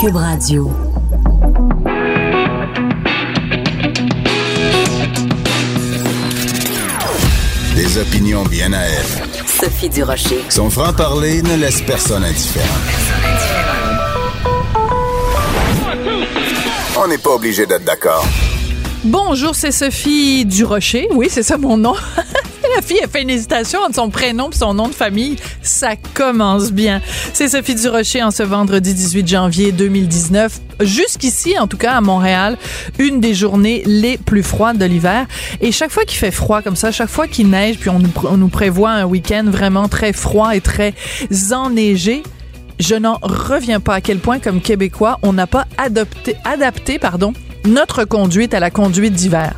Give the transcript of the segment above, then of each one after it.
Cube Radio. Des opinions bien à elle. Sophie Durocher. Son franc-parler ne laisse personne indifférent. On n'est pas obligé d'être d'accord. Bonjour, c'est Sophie Durocher. Oui, c'est ça mon nom. La fille a fait une hésitation entre son prénom et son nom de famille. Ça commence bien. C'est Sophie Durocher en ce vendredi 18 janvier 2019. Jusqu'ici, en tout cas à Montréal, une des journées les plus froides de l'hiver. Et chaque fois qu'il fait froid comme ça, chaque fois qu'il neige, puis on nous, on nous prévoit un week-end vraiment très froid et très enneigé, je n'en reviens pas à quel point, comme Québécois, on n'a pas adopté, adapté, pardon, notre conduite à la conduite d'hiver.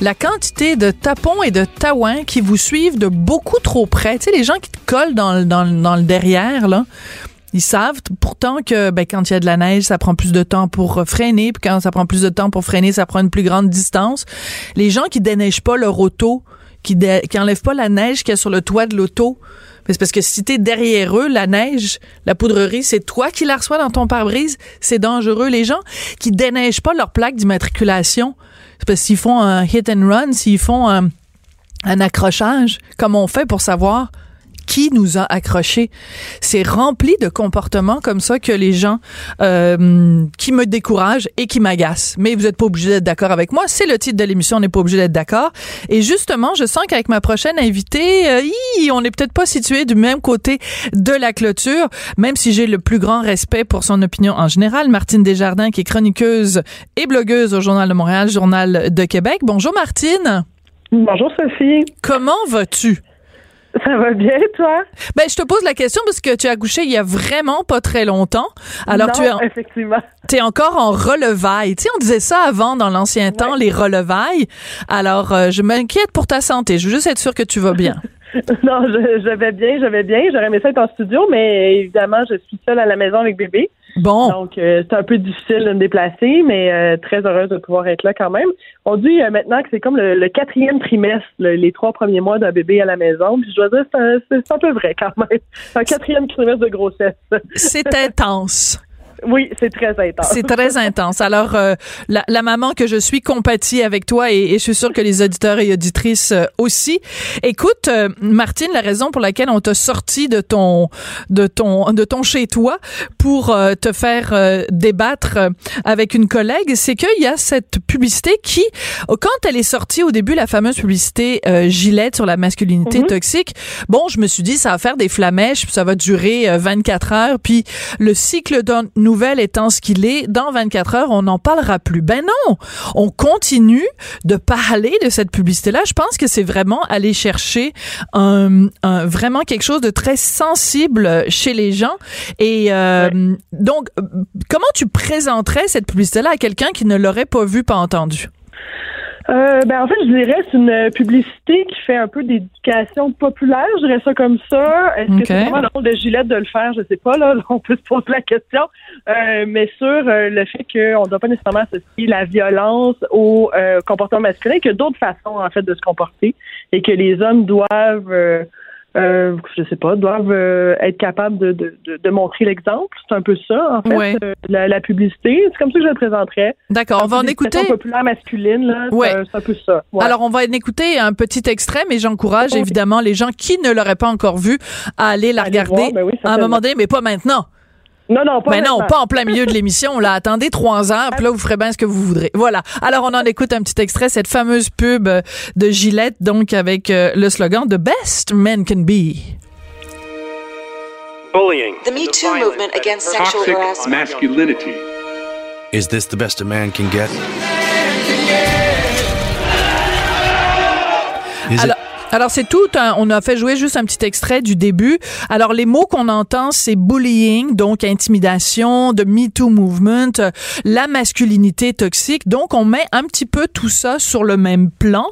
La quantité de tapons et de taouins qui vous suivent de beaucoup trop près, tu sais, les gens qui te collent dans, le- dans, dans le derrière, là, ils savent pourtant que ben, quand il y a de la neige, ça prend plus de temps pour freiner, puis quand ça prend plus de temps pour freiner, ça prend une plus grande distance. Les gens qui déneigent pas leur auto, qui, dé- qui enlèvent pas la neige qu'il y a sur le toit de l'auto, ben, c'est parce que si t'es derrière eux, la neige, la poudrerie, c'est toi qui la reçois dans ton pare-brise. C'est dangereux. Les gens qui déneigent pas leur plaque d'immatriculation, c'est parce qu'ils font un hit and run, s'ils font un, un accrochage, comme on fait pour savoir qui nous a accrochés. C'est rempli de comportements comme ça que les gens euh, qui me découragent et qui m'agacent. Mais vous n'êtes pas obligé d'être d'accord avec moi. C'est le titre de l'émission, on n'est pas obligé d'être d'accord. Et justement, je sens qu'avec ma prochaine invitée, euh, hi, on n'est peut-être pas situé du même côté de la clôture, même si j'ai le plus grand respect pour son opinion en général. Martine Desjardins, qui est chroniqueuse et blogueuse au Journal de Montréal, Journal de Québec. Bonjour Martine. Bonjour Sophie, Comment vas-tu? Ça va bien toi? Ben, je te pose la question parce que tu as accouché il y a vraiment pas très longtemps. Alors, non, tu es, en- effectivement. t'es encore en relevailles. Tu sais, on disait ça avant dans l'ancien temps, les relevailles. Alors, euh, je m'inquiète pour ta santé. Je veux juste être sûre que tu vas bien. Non, je, je vais bien, je vais bien. J'aurais aimé ça être en studio, mais évidemment, je suis seule à la maison avec bébé. Bon. Donc, euh, c'est un peu difficile de me déplacer, mais euh, très heureuse de pouvoir être là quand même. On dit euh, maintenant que c'est comme le, le quatrième trimestre, le- les trois premiers mois d'un bébé à la maison. Puis je dois dire, c'est un, un peu vrai quand même. Un quatrième trimestre de grossesse. C'est intense. Oui, c'est très intense. C'est très intense. Alors, euh, la, la maman que je suis compatie avec toi et, et je suis sûre que les auditeurs et auditrices euh, aussi. Écoute, euh, Martine, la raison pour laquelle on t'a sorti de ton de ton de ton chez toi pour euh, te faire euh, débattre avec une collègue, c'est qu'il y a cette publicité qui, quand elle est sortie au début, la fameuse publicité euh, Gillette sur la masculinité Mhm. toxique. Bon, je me suis dit ça va faire des flamèches, ça va durer euh, 24 heures, puis le cycle de nouvelles étant ce qu'il est, dans 24 heures, on n'en parlera plus. Ben non, on continue de parler de cette publicité-là. Je pense que c'est vraiment aller chercher un, un- vraiment quelque chose de très sensible chez les gens. Et euh, donc, euh, comment tu présenterais cette publicité-là à quelqu'un qui ne l'aurait pas vu, pas entendu? Euh, ben en fait, je dirais c'est une publicité qui fait un peu d'éducation populaire, je dirais ça comme ça. Est-ce que c'est vraiment le rôle de Gillette de le faire? Je sais pas, là, on peut se poser la question. Euh, mais sur euh, le fait qu'on ne doit pas nécessairement associer la violence au euh, comportement masculin, qu'il y a d'autres façons, en fait, de se comporter et que les hommes doivent... Euh, je sais pas, doivent euh, être capables de, de, de, de montrer l'exemple. C'est un peu ça, en fait, Ouais. euh, la, la publicité. C'est comme ça que je le présenterais. D'accord, on va en écouter. Populaire masculine, là, Ouais. un- c'est un peu ça. Ouais. Alors, on va en écouter un petit extrait, mais j'encourage évidemment les gens qui ne l'auraient pas encore vu à aller la regarder voir, ben oui, à un moment donné, mais pas maintenant. Non, non, pas Mais non, pas en plein milieu de l'émission. Là, attendez trois heures, puis là, vous ferez bien ce que vous voudrez. Voilà. Alors, on en écoute un petit extrait, cette fameuse pub euh, de Gillette, donc avec euh, le slogan The Best Men Can Be. Bullying. The Me Too movement against sexual harassment. masculinity. Is this the best a man can get? Is Alors, Alors c'est tout, on a fait jouer juste un petit extrait du début. Alors les mots qu'on entend, c'est bullying, donc intimidation, de Me Too movement, euh, la masculinité toxique. Donc on met un petit peu tout ça sur le même plan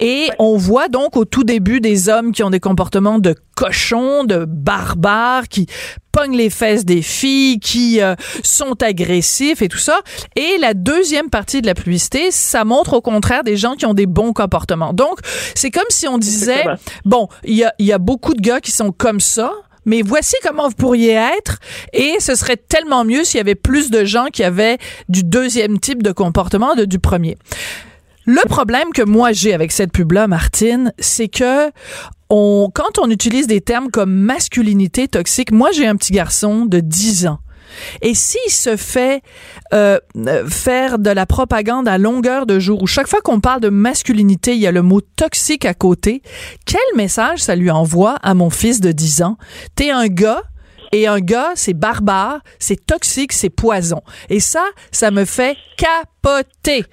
et on voit donc au tout début des hommes qui ont des comportements de cochons, de barbares, qui pognent les fesses des filles, qui euh, sont agressifs et tout ça. Et la deuxième partie de la publicité, ça montre au contraire des gens qui ont des bons comportements. Donc, c'est comme si on disait, bon, il y a, y a beaucoup de gars qui sont comme ça, mais voici comment vous pourriez être et ce serait tellement mieux s'il y avait plus de gens qui avaient du deuxième type de comportement de du premier. Le problème que moi j'ai avec cette pub-là, Martine, c'est que on, quand on utilise des termes comme masculinité toxique, moi j'ai un petit garçon de 10 ans. Et s'il se fait euh, euh, faire de la propagande à longueur de jour, où chaque fois qu'on parle de masculinité, il y a le mot toxique à côté, quel message ça lui envoie à mon fils de 10 ans? T'es un gars, et un gars, c'est barbare, c'est toxique, c'est poison. Et ça, ça me fait capoter.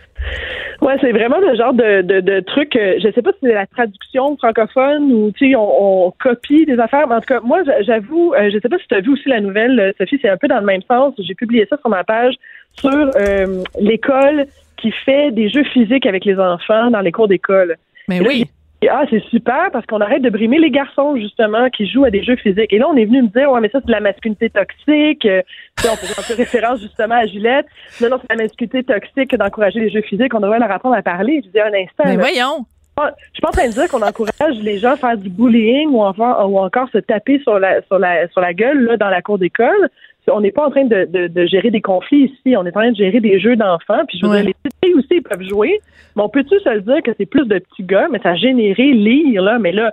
Ouais, c'est vraiment le genre de, de, de truc. euh, je sais pas si c'est la traduction francophone ou tu sais on, on copie des affaires. Mais en tout cas, moi, j'a- j'avoue, euh, je sais pas si tu as vu aussi la nouvelle, euh, Sophie, c'est un peu dans le même sens. J'ai publié ça sur ma page sur euh, l'école qui fait des jeux physiques avec les enfants dans les cours d'école. Mais là, oui. Et, Ah, c'est super parce qu'on arrête de brimer les garçons, justement, qui jouent à des jeux physiques. Et là, on est venu me dire, ouais, mais ça, c'est de la masculinité toxique. Euh, on faisait un peu référence, justement, à Gillette. Non, non, c'est de la masculinité toxique d'encourager les jeux physiques. On devrait leur apprendre à parler. Je dis un instant. Mais là. voyons. Je suis pas en train de dire qu'on encourage les gens à faire du bullying ou, enfin, ou encore se taper sur la, sur la, sur la gueule, là, dans la cour d'école. On n'est pas en train de, de, de gérer des conflits ici. On est en train de gérer des jeux d'enfants. Puis je veux Ouais. dire, les petites filles aussi, ils peuvent jouer. Mais on peut-tu se le dire que c'est plus de petits gars, mais ça a généré lire, là. Mais là,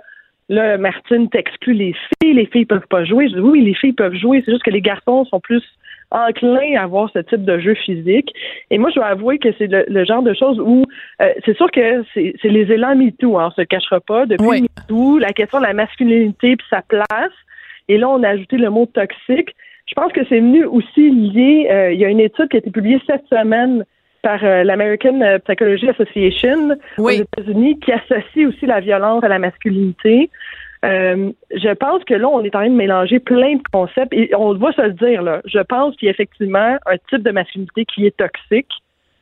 là, Martine t'exclut les filles. Les filles peuvent pas jouer. Je dis oui, les filles peuvent jouer. C'est juste que les garçons sont plus enclins à avoir ce type de jeu physique. Et moi, je dois avouer que c'est le, le genre de choses où euh, c'est sûr que c'est c'est les élans MeToo, hein, on se le cachera pas. Depuis Oui. MeToo, la question de la masculinité puis sa place. Et là, on a ajouté le mot toxique. Je pense que c'est venu aussi lié. euh, il y a une étude qui a été publiée cette semaine par euh, l'American euh, Psychology Association Oui. aux États-Unis qui associe aussi la violence à la masculinité. Euh, je pense que là, on est en train de mélanger plein de concepts et on va se le dire là. Je pense qu'il y a effectivement un type de masculinité qui est toxique,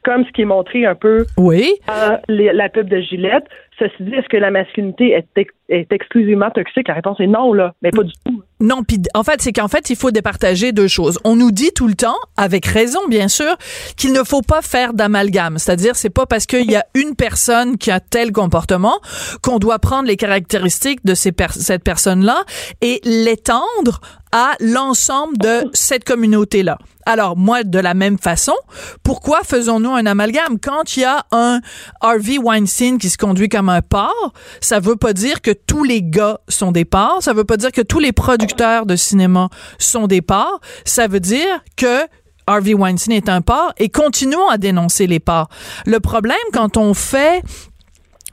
comme ce qui est montré un peu Oui. dans les- la pub de Gillette. Ceci dit, est-ce que la masculinité est, ex- est exclusivement toxique? La réponse est non, là, mais pas du tout. Non, puis en fait, c'est qu'en fait, il faut départager deux choses. On nous dit tout le temps, avec raison bien sûr, qu'il ne faut pas faire d'amalgame. C'est-à-dire, c'est pas parce qu'il y a une personne qui a tel comportement qu'on doit prendre les caractéristiques de ces per- cette personne-là et l'étendre à l'ensemble de cette communauté-là. Alors, moi, de la même façon, pourquoi faisons-nous un amalgame? Quand il y a un Harvey Weinstein qui se conduit comme un porc, ça veut pas dire que tous les gars sont des porcs, ça veut pas dire que tous les producteurs de cinéma sont des porcs, ça veut dire que Harvey Weinstein est un porc et continuons à dénoncer les porcs. Le problème quand on fait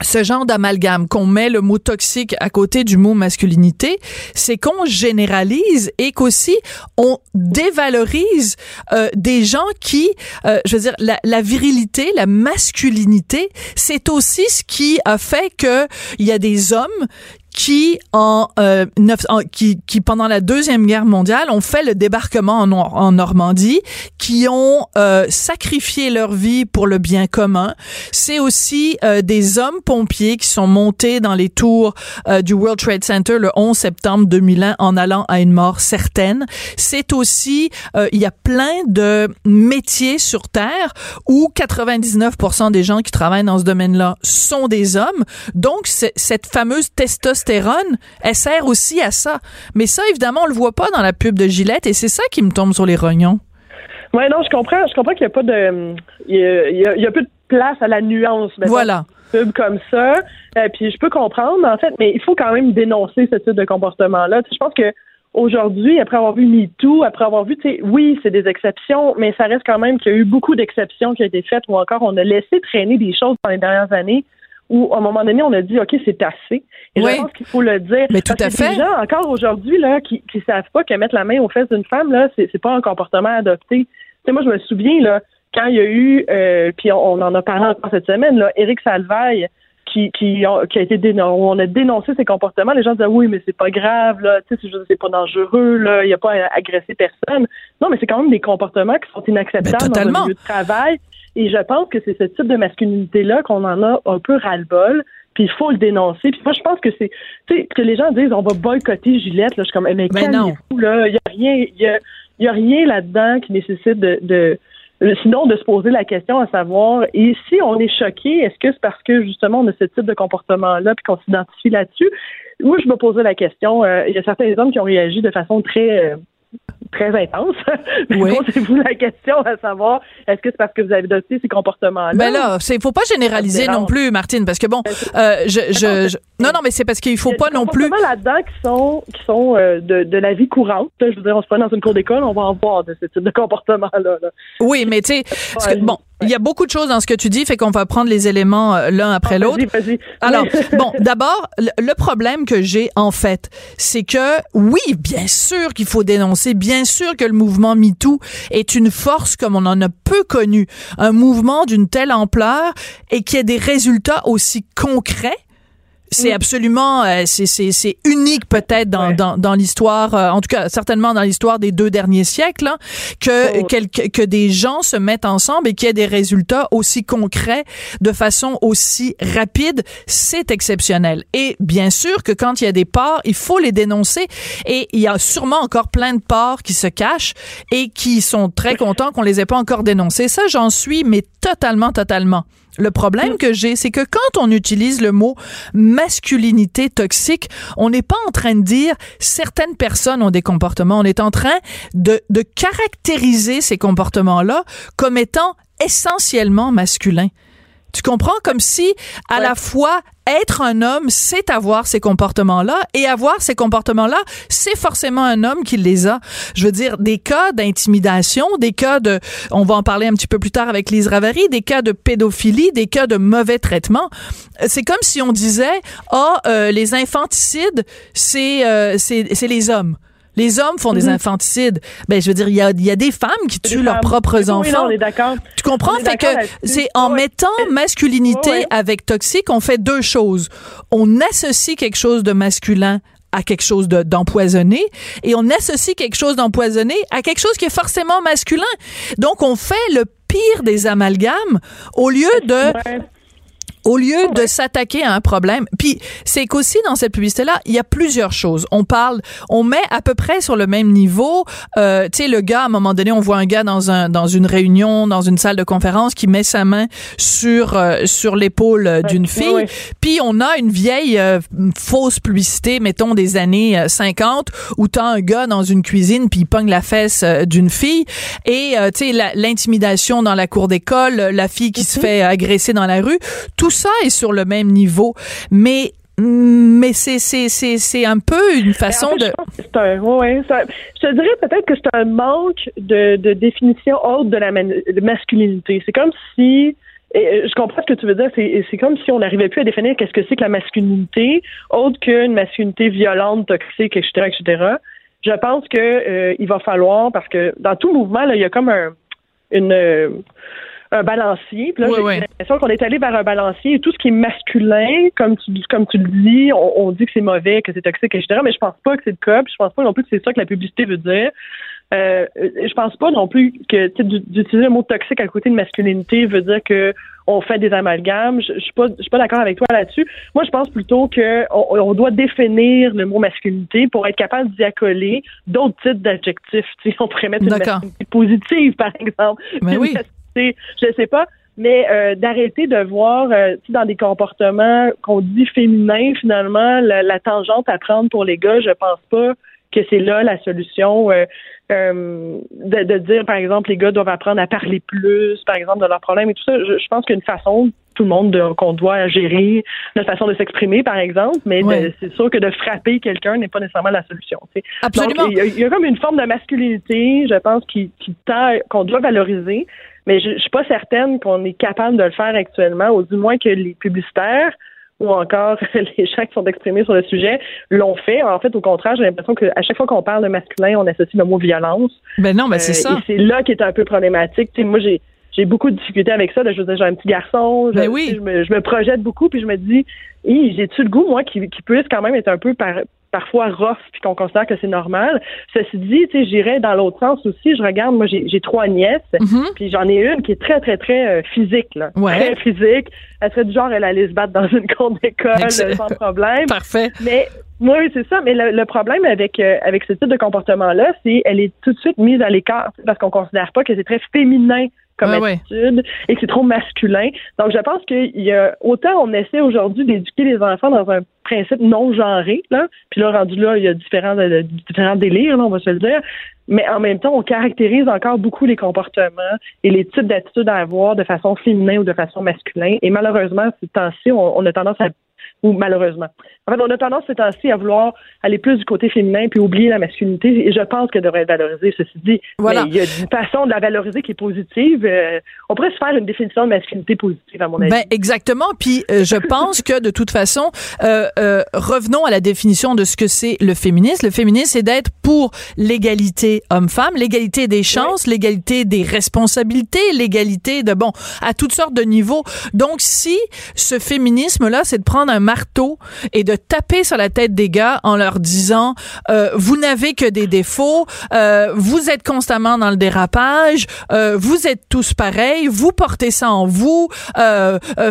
ce genre d'amalgame, qu'on met le mot toxique à côté du mot masculinité, c'est qu'on généralise et qu'aussi on dévalorise euh, des gens qui, euh, je veux dire, la, la virilité, la masculinité, c'est aussi ce qui a fait que il y a des hommes qui en, euh, neuf- en- qui, qui pendant la deuxième guerre mondiale ont fait le débarquement en, Nor- en Normandie, qui ont euh, sacrifié leur vie pour le bien commun. C'est aussi euh, des hommes pompiers qui sont montés dans les tours euh, du World Trade Center le 11 septembre 2001 en allant à une mort certaine. C'est aussi euh, il y a plein de métiers sur terre où 99% des gens qui travaillent dans ce domaine-là sont des hommes. Donc cette fameuse testostérone, elle sert aussi à ça. Mais ça évidemment on le voit pas dans la pub de Gillette et c'est ça qui me tombe sur les rognons. Ouais, non, je comprends. Je comprends qu'il n'y a pas de. Il y a, il y a- il y a peu de place à la nuance. mettons, Voilà. pub comme ça. Euh, puis je peux comprendre, en fait, mais il faut quand même dénoncer ce type de comportement-là. Je pense que aujourd'hui, après avoir vu MeToo, après avoir vu, oui, c'est des exceptions, mais ça reste quand même qu'il y a eu beaucoup d'exceptions qui ont été faites ou encore on a laissé traîner des choses dans les dernières années où, à un moment donné, on a dit, OK, c'est assez. Et Oui. je pense qu'il faut le dire. Mais tout Parce à fait. Des gens, encore aujourd'hui, là, qui, qui savent pas que mettre la main aux fesses d'une femme, là, c'est, c'est pas un comportement adopté. Tu sais, moi, je me souviens, là, quand il y a eu, euh, puis on, on en a parlé encore cette semaine, là, Éric Salvaille, qui, qui, ont, qui a été dénoncé, on a dénoncé ces comportements, les gens disaient oui, mais c'est pas grave, là, tu sais, c'est pas dangereux, là, il n'y a pas à agresser personne. Non, mais c'est quand même des comportements qui sont inacceptables Ben, dans un milieu de travail. Et je pense que c'est ce type de masculinité-là qu'on en a un peu ras-le-bol. Puis il faut le dénoncer. Puis moi, je pense que c'est, tu sais, que les gens disent on va boycotter Gillette. Là, je suis comme, eh, mais Ben non. Il y a rien, il y a, y a rien là-dedans qui nécessite de, de sinon de se poser la question à savoir et si on est choqué, est-ce que c'est parce que justement on a ce type de comportement-là puis qu'on s'identifie là-dessus? Moi, je me posais la question. euh, il y a certains hommes qui ont réagi de façon très euh, très intense. Mais Oui. posez-vous la question à savoir est-ce que c'est parce que vous avez adopté ces comportements-là? Ben là, c'est faut pas généraliser non plus, Martine, parce que bon, euh, je, je, je- non, non, mais c'est parce qu'il faut Il y a pas non plus. comportements là-dedans qui sont qui sont euh, de, de la vie courante. Je veux dire, on se prend dans une cour d'école, on va en voir de ce type de comportement-là. là. Oui, mais tu sais, bon, il y a beaucoup de choses dans ce que tu dis, fait qu'on va prendre les éléments euh, l'un après l'autre. Vas-y, vas-y. Alors, bon, d'abord, le, problème que j'ai, en fait, c'est que, oui, bien sûr qu'il faut dénoncer, bien sûr que le mouvement MeToo est une force comme on en a peu connu, un mouvement d'une telle ampleur et qui ait des résultats aussi concrets. C'est absolument, euh, c'est unique peut-être dans Ouais. dans, dans l'histoire, euh, en tout cas certainement dans l'histoire des deux derniers siècles, hein, que Oh. quel- que des gens se mettent ensemble et qu'il y ait des résultats aussi concrets de façon aussi rapide, c'est exceptionnel. Et bien sûr que quand il y a des parts, il faut les dénoncer. Et il y a sûrement encore plein de parts qui se cachent et qui sont très contents qu'on les ait pas encore dénoncés. Ça, j'en suis, mais totalement, totalement. Le problème que j'ai, c'est que quand on utilise le mot masculinité toxique, on n'est pas en train de dire certaines personnes ont des comportements. On est en train de, de caractériser ces comportements-là comme étant essentiellement masculins. Tu comprends? Comme si, à la fois, être un homme, c'est avoir ces comportements-là, et avoir ces comportements-là, c'est forcément un homme qui les a. Je veux dire, des cas d'intimidation, des cas de, on va en parler un petit peu plus tard avec Lise Ravary, des cas de pédophilie, des cas de mauvais traitement. Euh, C'est comme si on disait, ah, euh, les infanticides, c'est, euh, c'est, c'est les hommes. Les hommes font des infanticides. Ben, je veux dire, il y a, il y a des femmes qui tuent leurs propres oui, enfants. non, on est d'accord. Tu comprends? Fait que c'est en mettant masculinité avec toxique, on fait deux choses. On associe quelque chose de masculin à quelque chose de- d'empoisonné et on associe quelque chose d'empoisonné à quelque chose qui est forcément masculin. Donc on fait le pire des amalgames au lieu de Ouais. Au lieu de s'attaquer à un problème. Puis c'est qu'aussi dans cette publicité-là, il y a plusieurs choses. On parle, on met à peu près sur le même niveau. Euh, tu sais, le gars, à un moment donné, on voit un gars dans un dans une réunion, dans une salle de conférence, qui met sa main sur euh, sur l'épaule euh, d'une fille. Puis on a une vieille euh, fausse publicité, mettons des années euh, 50, où t'as un gars dans une cuisine puis il pogne la fesse euh, d'une fille et euh, tu sais l'intimidation dans la cour d'école, euh, la fille qui se fait agresser dans la rue, tout ça est sur le même niveau, mais mais c'est c'est c'est c'est un peu une façon En fait, de c'est un, ouais, je te dirais peut-être que c'est un manque de, de définition haute de la man- de masculinité. C'est comme si et, euh, je comprends ce que tu veux dire. C'est c'est comme si on n'arrivait plus à définir qu'est-ce que c'est que la masculinité, autre qu'une masculinité violente, toxique, etc., etc. Je pense que euh, il va falloir parce que dans tout mouvement, là, il y a comme un une euh, un balancier. Puis là, Oui, j'ai oui. l'impression qu'on est allé vers un balancier et tout ce qui est masculin, comme tu, comme tu le dis, on, on dit que c'est mauvais, que c'est toxique, etc. Mais je pense pas que c'est le cas. Puis je pense pas non plus que c'est ça que la publicité veut dire. Euh, je pense pas non plus que d'utiliser le mot toxique à côté de masculinité veut dire que on fait des amalgames. Je, je suis pas, je suis pas d'accord avec toi là-dessus. Moi, je pense plutôt que on, on doit définir le mot masculinité pour être capable d'y accoler d'autres types d'adjectifs. Tu sais, on pourrait mettre une masculinité positive, par exemple. Mais Une masculinité- Je sais pas. Mais euh, d'arrêter de voir euh, dans des comportements qu'on dit féminins, finalement, la, la tangente à prendre pour les gars, je pense pas que c'est là la solution. euh, euh, de, de dire, par exemple, les gars doivent apprendre à parler plus, par exemple, de leurs problèmes et tout ça. Je, je pense qu'une façon, tout le monde, de- qu'on doit gérer notre façon de s'exprimer, par exemple, mais Ouais. c'est sûr que de frapper quelqu'un n'est pas nécessairement la solution. Absolument. Il y, a- il y a comme une forme de masculinité, je pense, qui, qui qu'on doit valoriser, mais je, je suis pas certaine qu'on est capable de le faire actuellement, ou du moins que les publicitaires ou encore les gens qui sont exprimés sur le sujet l'ont fait. En fait, au contraire, j'ai l'impression qu'à chaque fois qu'on parle de masculin, on associe le mot violence. ben non, ben c'est Euh, ça. Et c'est là qui est un peu problématique. Tu sais, moi, j'ai j'ai beaucoup de difficultés avec ça. Là, je veux dire, j'ai un petit garçon, je, oui. je, me, je me projette beaucoup, puis je me dis, j'ai-tu le goût, moi, qui, qui puisse quand même être un peu par, parfois rough, puis qu'on considère que c'est normal? Ceci dit, tu sais, j'irais dans l'autre sens aussi. Je regarde, moi, j'ai j'ai trois nièces, Mhm. puis j'en ai une qui est très, très, très euh, physique, là. Ouais. Très physique. Elle serait du genre, elle allait se battre dans une cour d'école euh, sans problème. Parfait. Mais oui, c'est ça. Mais le, le problème avec euh, avec ce type de comportement-là, c'est elle est tout de suite mise à l'écart parce qu'on considère pas que c'est très féminin comme attitude et que c'est trop masculin. Donc, je pense qu'il y a autant on essaie aujourd'hui d'éduquer les enfants dans un principe non genré, là. Puis là, rendu là, il y a différents, euh, différents délires, là, on va se le dire. Mais en même temps, on caractérise encore beaucoup les comportements et les types d'attitudes à avoir de façon féminin ou de façon masculin. Et malheureusement, ces temps-ci, on, on a tendance à ou malheureusement. En fait, on a tendance ces temps-ci à vouloir aller plus du côté féminin puis oublier la masculinité. Et je pense qu'elle devrait être valorisée, ceci dit. Voilà. Mais il y a une façon de la valoriser qui est positive. Euh, on pourrait se faire une définition de masculinité positive, à mon avis. Ben exactement. Puis euh, je pense que de toute façon, euh, euh, revenons à la définition de ce que c'est le féminisme. Le féminisme, c'est d'être pour l'égalité homme-femme, l'égalité des chances, l'égalité des responsabilités, l'égalité de bon à toutes sortes de niveaux. Donc si ce féminisme-là, c'est de prendre un marteau et de taper sur la tête des gars en leur disant euh, vous n'avez que des défauts, euh, vous êtes constamment dans le dérapage, euh, vous êtes tous pareils, vous portez ça en vous,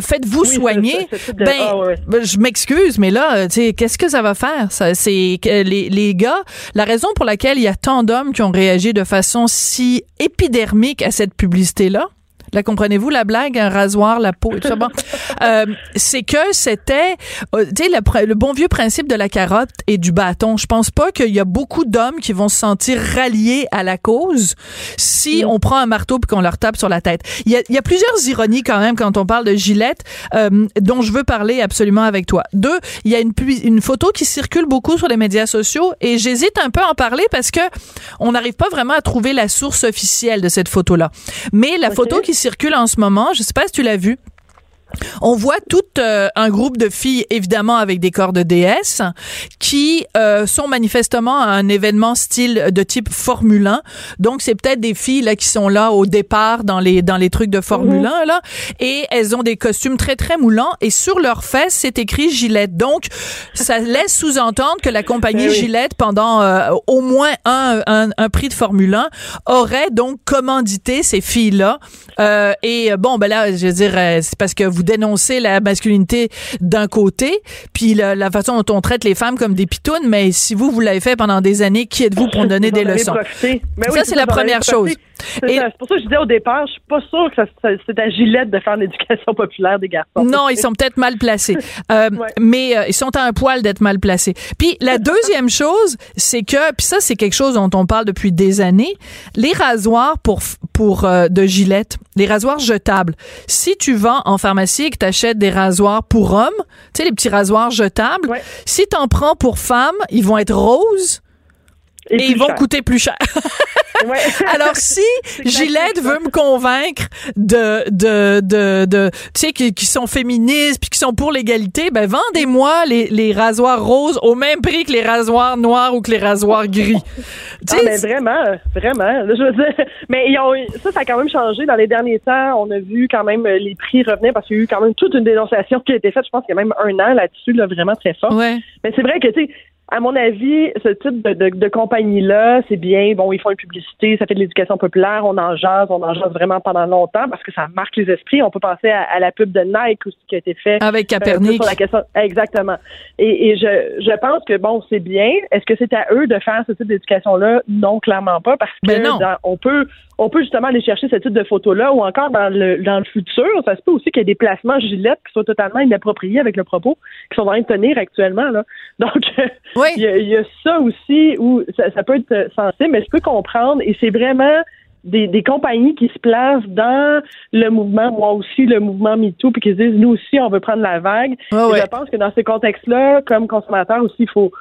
faites-vous Oui, soigner. ce de- Ben, ouais. je m'excuse, mais là, tu sais, qu'est-ce que ça va faire? Ça, c'est les, les gars. La raison pour laquelle il y a tant d'hommes qui ont réagi de façon si épidermique à cette publicité-là. La comprenez-vous la blague, un rasoir, la peau, et tout ça. Bon, Euh, c'est que c'était, euh, tu sais, le, bon vieux principe de la carotte et du bâton. Je pense pas qu'il y a beaucoup d'hommes qui vont se sentir ralliés à la cause si on prend un marteau puis qu'on leur tape sur la tête. Il y a, il y a plusieurs ironies quand même quand on parle de Gillette, euh, dont je veux parler absolument avec toi. Deux, il y a une photo qui circule beaucoup sur les médias sociaux et j'hésite un peu à en parler parce que on n'arrive pas vraiment à trouver la source officielle de cette photo-là. Mais la photo qui circule en ce moment, je sais pas si tu l'as vue, on voit tout euh, un groupe de filles, évidemment avec des corps de déesse, qui euh, sont manifestement à un événement style de type Formule 1. Donc c'est peut-être des filles là qui sont là au départ dans les dans les trucs de Formule 1 là, et elles ont des costumes très très moulants et sur leurs fesses c'est écrit Gillette. Donc ça laisse sous-entendre que la compagnie Eh oui. Gillette pendant euh, au moins un, un un prix de Formule 1 aurait donc commandité ces filles là. Euh, et bon ben là je veux dire euh, c'est parce que vous dénoncez la masculinité d'un côté, puis la, la façon dont on traite les femmes comme des pitounes, mais si vous, vous l'avez fait pendant des années, qui êtes-vous pour donner Vous des leçons? Ben Ça, oui, c'est la vous première chose. C'est pour ça que je disais au départ, je suis pas sûre que c'est à Gillette de faire l'éducation populaire des garçons. Non, ils sont peut-être mal placés. Euh, Ouais. Mais euh, ils sont à un poil d'être mal placés. Puis la deuxième chose, c'est que, puis ça c'est quelque chose dont on parle depuis des années, les rasoirs pour pour euh, de Gillette, les rasoirs jetables. Si tu vas en pharmacie et que tu achètes des rasoirs pour hommes, tu sais les petits rasoirs jetables, Ouais. si t'en prends pour femmes, ils vont être roses et, ils vont cher. coûter plus cher. Ouais. Alors si Gillette veut me convaincre de de de, de tu sais qui, qui sont féministes puis qui sont pour l'égalité, ben vendez-moi les, les rasoirs roses au même prix que les rasoirs noirs ou que les rasoirs gris. Ah, sais, ben vraiment, vraiment. Là, je veux dire, mais ils ont, ça, ça a quand même changé. Dans les derniers temps, on a vu quand même euh, les prix revenir parce qu'il y a eu quand même toute une dénonciation qui a été faite, je pense qu'il y a même un an là-dessus, là, vraiment très fort. ouais. Mais c'est vrai que, tu sais, à mon avis, ce type de, de, de compagnie-là, c'est bien. Bon, ils font une publicité, ça fait de l'éducation populaire, on en jase, on en jase vraiment pendant longtemps parce que ça marque les esprits. On peut penser à, à la pub de Nike aussi qui a été faite. Avec Euh, Capernic. sur la question- Exactement. Et, et je, je pense que, bon, c'est bien. Est-ce que c'est à eux de faire ce type d'éducation-là? Non, clairement pas, parce que Ben non. dans- on peut on peut justement aller chercher ce type de photos-là ou encore dans le dans le futur, ça se peut aussi qu'il y ait des placements gilettes qui soient totalement inappropriés avec le propos qui sont en train de tenir actuellement. Là. Donc, Oui. il y, a, il y a ça aussi où ça, ça peut être sensible, mais je peux comprendre et c'est vraiment des, des compagnies qui se placent dans le mouvement, moi aussi, le mouvement MeToo, puis qui se disent, nous aussi, on veut prendre la vague. Et ouais. Je pense que dans ces contextes-là, comme consommateur aussi, il faut,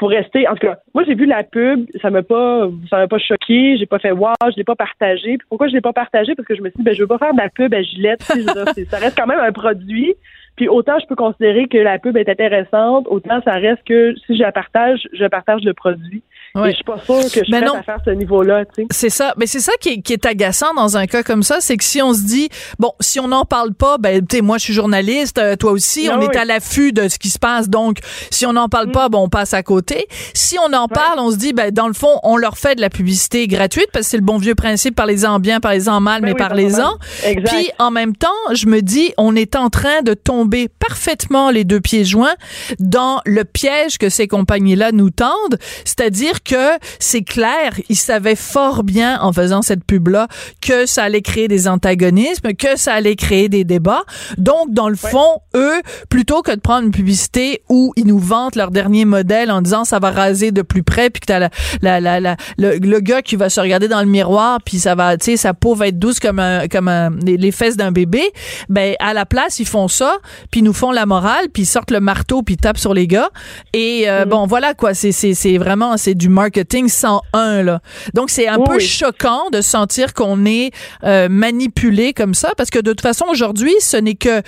faut rester. En tout cas, moi, j'ai vu la pub, ça m'a pas, ça m'a pas choqué, j'ai pas fait wow, je l'ai pas partagé. Pourquoi je l'ai pas partagé? Parce que je me suis dit, ben, je veux pas faire de la pub à Gillette. Ça reste quand même un produit. Puis autant je peux considérer que la pub est intéressante, autant ça reste que si je la partage, je partage le produit. Ouais. Et je suis pas sûre que je suis prête non. à faire ce niveau-là, tu sais. C'est ça. Mais c'est ça qui est, qui est agaçant dans un cas comme ça, c'est que si on se dit, bon, si on n'en parle pas, ben, tu sais, moi, je suis journaliste, euh, toi aussi, on est à l'affût de ce qui se passe. Donc, si on n'en parle Mm. pas, ben, on passe à côté. Si on en parle, on se dit, ben, dans le fond, on leur fait de la publicité gratuite parce que c'est le bon vieux principe, parlez-en bien, parlez-en mal, Ben mais oui, parlez-en. Puis, en même temps, je me dis, on est en train de tomber parfaitement les deux pieds joints dans le piège que ces compagnies-là nous tendent. C'est-à-dire que c'est clair, ils savaient fort bien en faisant cette pub-là que ça allait créer des antagonismes, que ça allait créer des débats. Donc, dans le fond, eux, plutôt que de prendre une publicité où ils nous vantent leur dernier modèle en disant ça va raser de plus près, puis que t'as la, la, la, la- le, le gars qui va se regarder dans le miroir, puis ça va, tu sais, sa peau va être douce comme un, comme un, les, les fesses d'un bébé. Ben, à la place, ils font ça, puis nous font la morale, puis ils sortent le marteau, puis tapent sur les gars. Et euh, bon, voilà quoi, c'est c'est c'est vraiment c'est du marketing 101 là. Donc c'est un Oui, peu oui. choquant de sentir qu'on est euh, manipulé comme ça, parce que de toute façon aujourd'hui, ce n'est que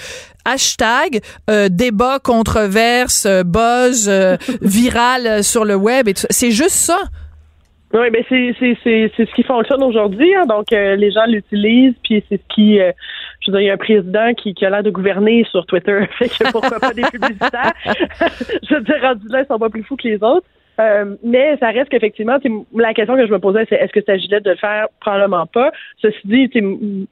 hashtag euh, débat controverse euh, buzz euh, viral sur le web et c'est juste ça Oui, ben c'est c'est c'est c'est ce qui fonctionne aujourd'hui. Hein. Donc euh, les gens l'utilisent, puis c'est ce qui, euh, je veux dire, il y a un président qui, qui a l'air de gouverner sur Twitter, fait que pourquoi pas des publicitaires? je veux dire, rendu là, ils sont pas plus fous que les autres. Euh, mais ça reste qu'effectivement, la question que je me posais, c'est est-ce que c'est agilait de le faire? Probablement pas. Ceci dit,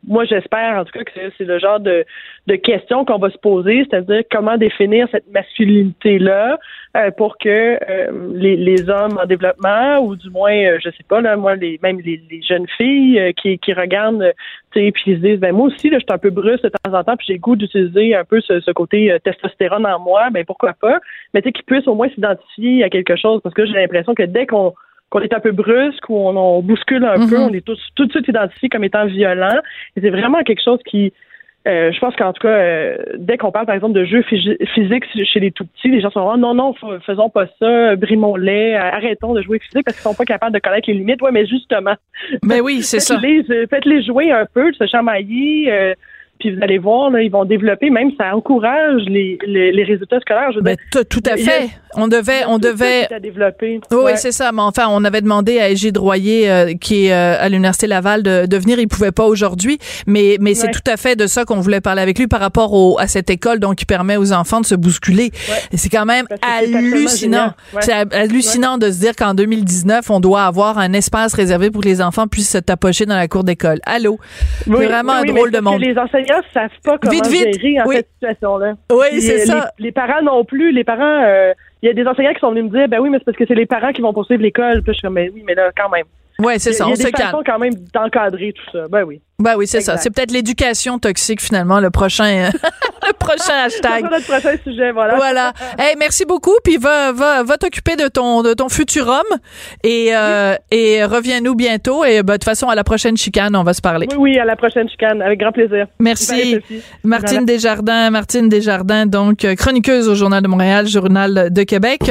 moi j'espère en tout cas que c'est- c'est le genre de, de question qu'on va se poser, c'est-à-dire comment définir cette masculinité-là euh, pour que euh, les, les hommes en développement, ou du moins, euh, je sais pas, là, moi, les, même les, les jeunes filles euh, qui, qui regardent, tu sais, puis qui se disent, ben moi aussi, là, je suis un peu brusque de temps en temps, puis j'ai le goût d'utiliser un peu ce, ce côté euh, testostérone en moi, ben pourquoi pas, mais tu sais, qu'ils puissent au moins s'identifier à quelque chose, parce que j'ai l'impression que dès qu'on qu'on est un peu brusque ou on, on bouscule un peu, Mhm. on est tous tout de suite identifié comme étant violent. Et c'est vraiment quelque chose qui, euh, je pense qu'en tout cas, euh, dès qu'on parle par exemple de jeux physi- physiques chez les tout petits, les gens sont vraiment non, non, faisons pas ça, brimons-les, euh, arrêtons de jouer physique parce qu'ils sont pas capables de connaître les limites. Ouais, mais justement, mais oui c'est ça faites-les euh, faites-les jouer un peu, se chamailler. Puis vous allez voir, là, ils vont développer, même ça encourage les, les, les résultats scolaires. Je veux Ben, dire, tout, tout à fait on devait on devait à développer. Oui, Ouais. c'est ça. Mais enfin, on avait demandé à Égide Royer, euh, qui est euh, à l'Université Laval, de, de venir. Il pouvait pas aujourd'hui, mais, mais c'est Ouais. tout à fait de ça qu'on voulait parler avec lui par rapport au, à cette école donc qui permet aux enfants de se bousculer. Et c'est quand même hallucinant. Ouais. C'est ha- hallucinant de se dire qu'en 2019, on doit avoir un espace réservé pour que les enfants puissent se tapocher dans la cour d'école. Allô? Oui, c'est vraiment oui, un drôle de monde. que les enseignants savent pas comment Vite, vite, gérer en oui. cette situation-là. Oui, c'est euh, ça. Les, les parents non plus. Les parents, euh, il y a des enseignants qui sont venus me dire, ben oui, mais c'est parce que c'est les parents qui vont poursuivre l'école. Puis je suis comme, ben oui, mais là, quand même. Ouais, c'est Il y a- ça. y On a se des façons quand même d'encadrer tout ça. Ben oui. Ben oui, c'est ça. C'est peut-être l'éducation toxique finalement le prochain, le prochain hashtag. C'est notre prochain sujet, voilà. Voilà. Hey, merci beaucoup. Puis va, va, va t'occuper de ton, de ton futur homme et, euh, et reviens-nous bientôt. Et ben, de toute façon, à la prochaine chicane, on va se parler. Oui, oui, à la prochaine chicane. Avec grand plaisir. Merci. Bye. Martine Desjardins, Martine Desjardins, donc euh, chroniqueuse au Journal de Montréal, Journal de Québec.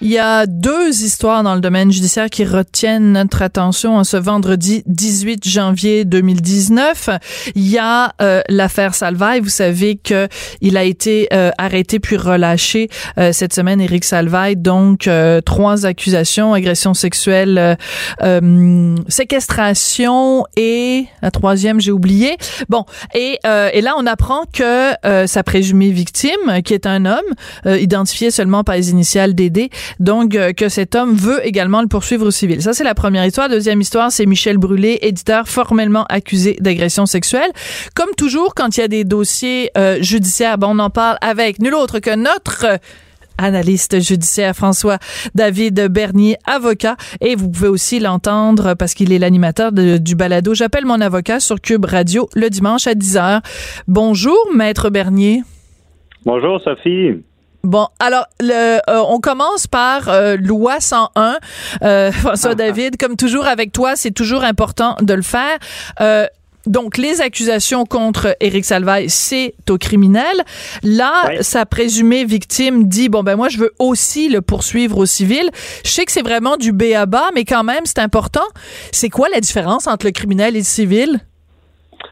Il y a deux histoires dans le domaine judiciaire qui retiennent notre attention en ce vendredi 18 janvier 2019. Il y a euh, l'affaire Salvaille. Vous savez que il a été euh, arrêté puis relâché euh, cette semaine, Éric Salvaille. Donc euh, trois accusations agression sexuelle, euh, euh, séquestration et la troisième j'ai oublié. Bon et et là on apprend que sa présumée victime, qui est un homme identifié seulement par les initiales DD, donc euh, que cet homme veut également le poursuivre au civil. Ça, c'est la première histoire. Deuxième histoire, c'est Michel Brûlé, éditeur formellement accusé d'agression sexuelle. Comme toujours, quand il y a des dossiers euh, judiciaires, on en parle avec nul autre que notre... euh, analyste judiciaire François David Bernier, avocat. Et vous pouvez aussi l'entendre parce qu'il est l'animateur du balado J'appelle mon avocat sur Cube Radio le dimanche à 10h. Bonjour, maître Bernier. Bonjour Sophie. Bon, alors le, euh, on commence par euh, loi 101. Euh, François David, comme toujours avec toi, c'est toujours important de le faire. Euh, Donc, les accusations contre Éric Salvaille, c'est au criminel. Là, sa présumée victime dit, bon, ben moi, je veux aussi le poursuivre au civil. Je sais que c'est vraiment du B à bas, mais quand même, c'est important. C'est quoi la différence entre le criminel et le civil?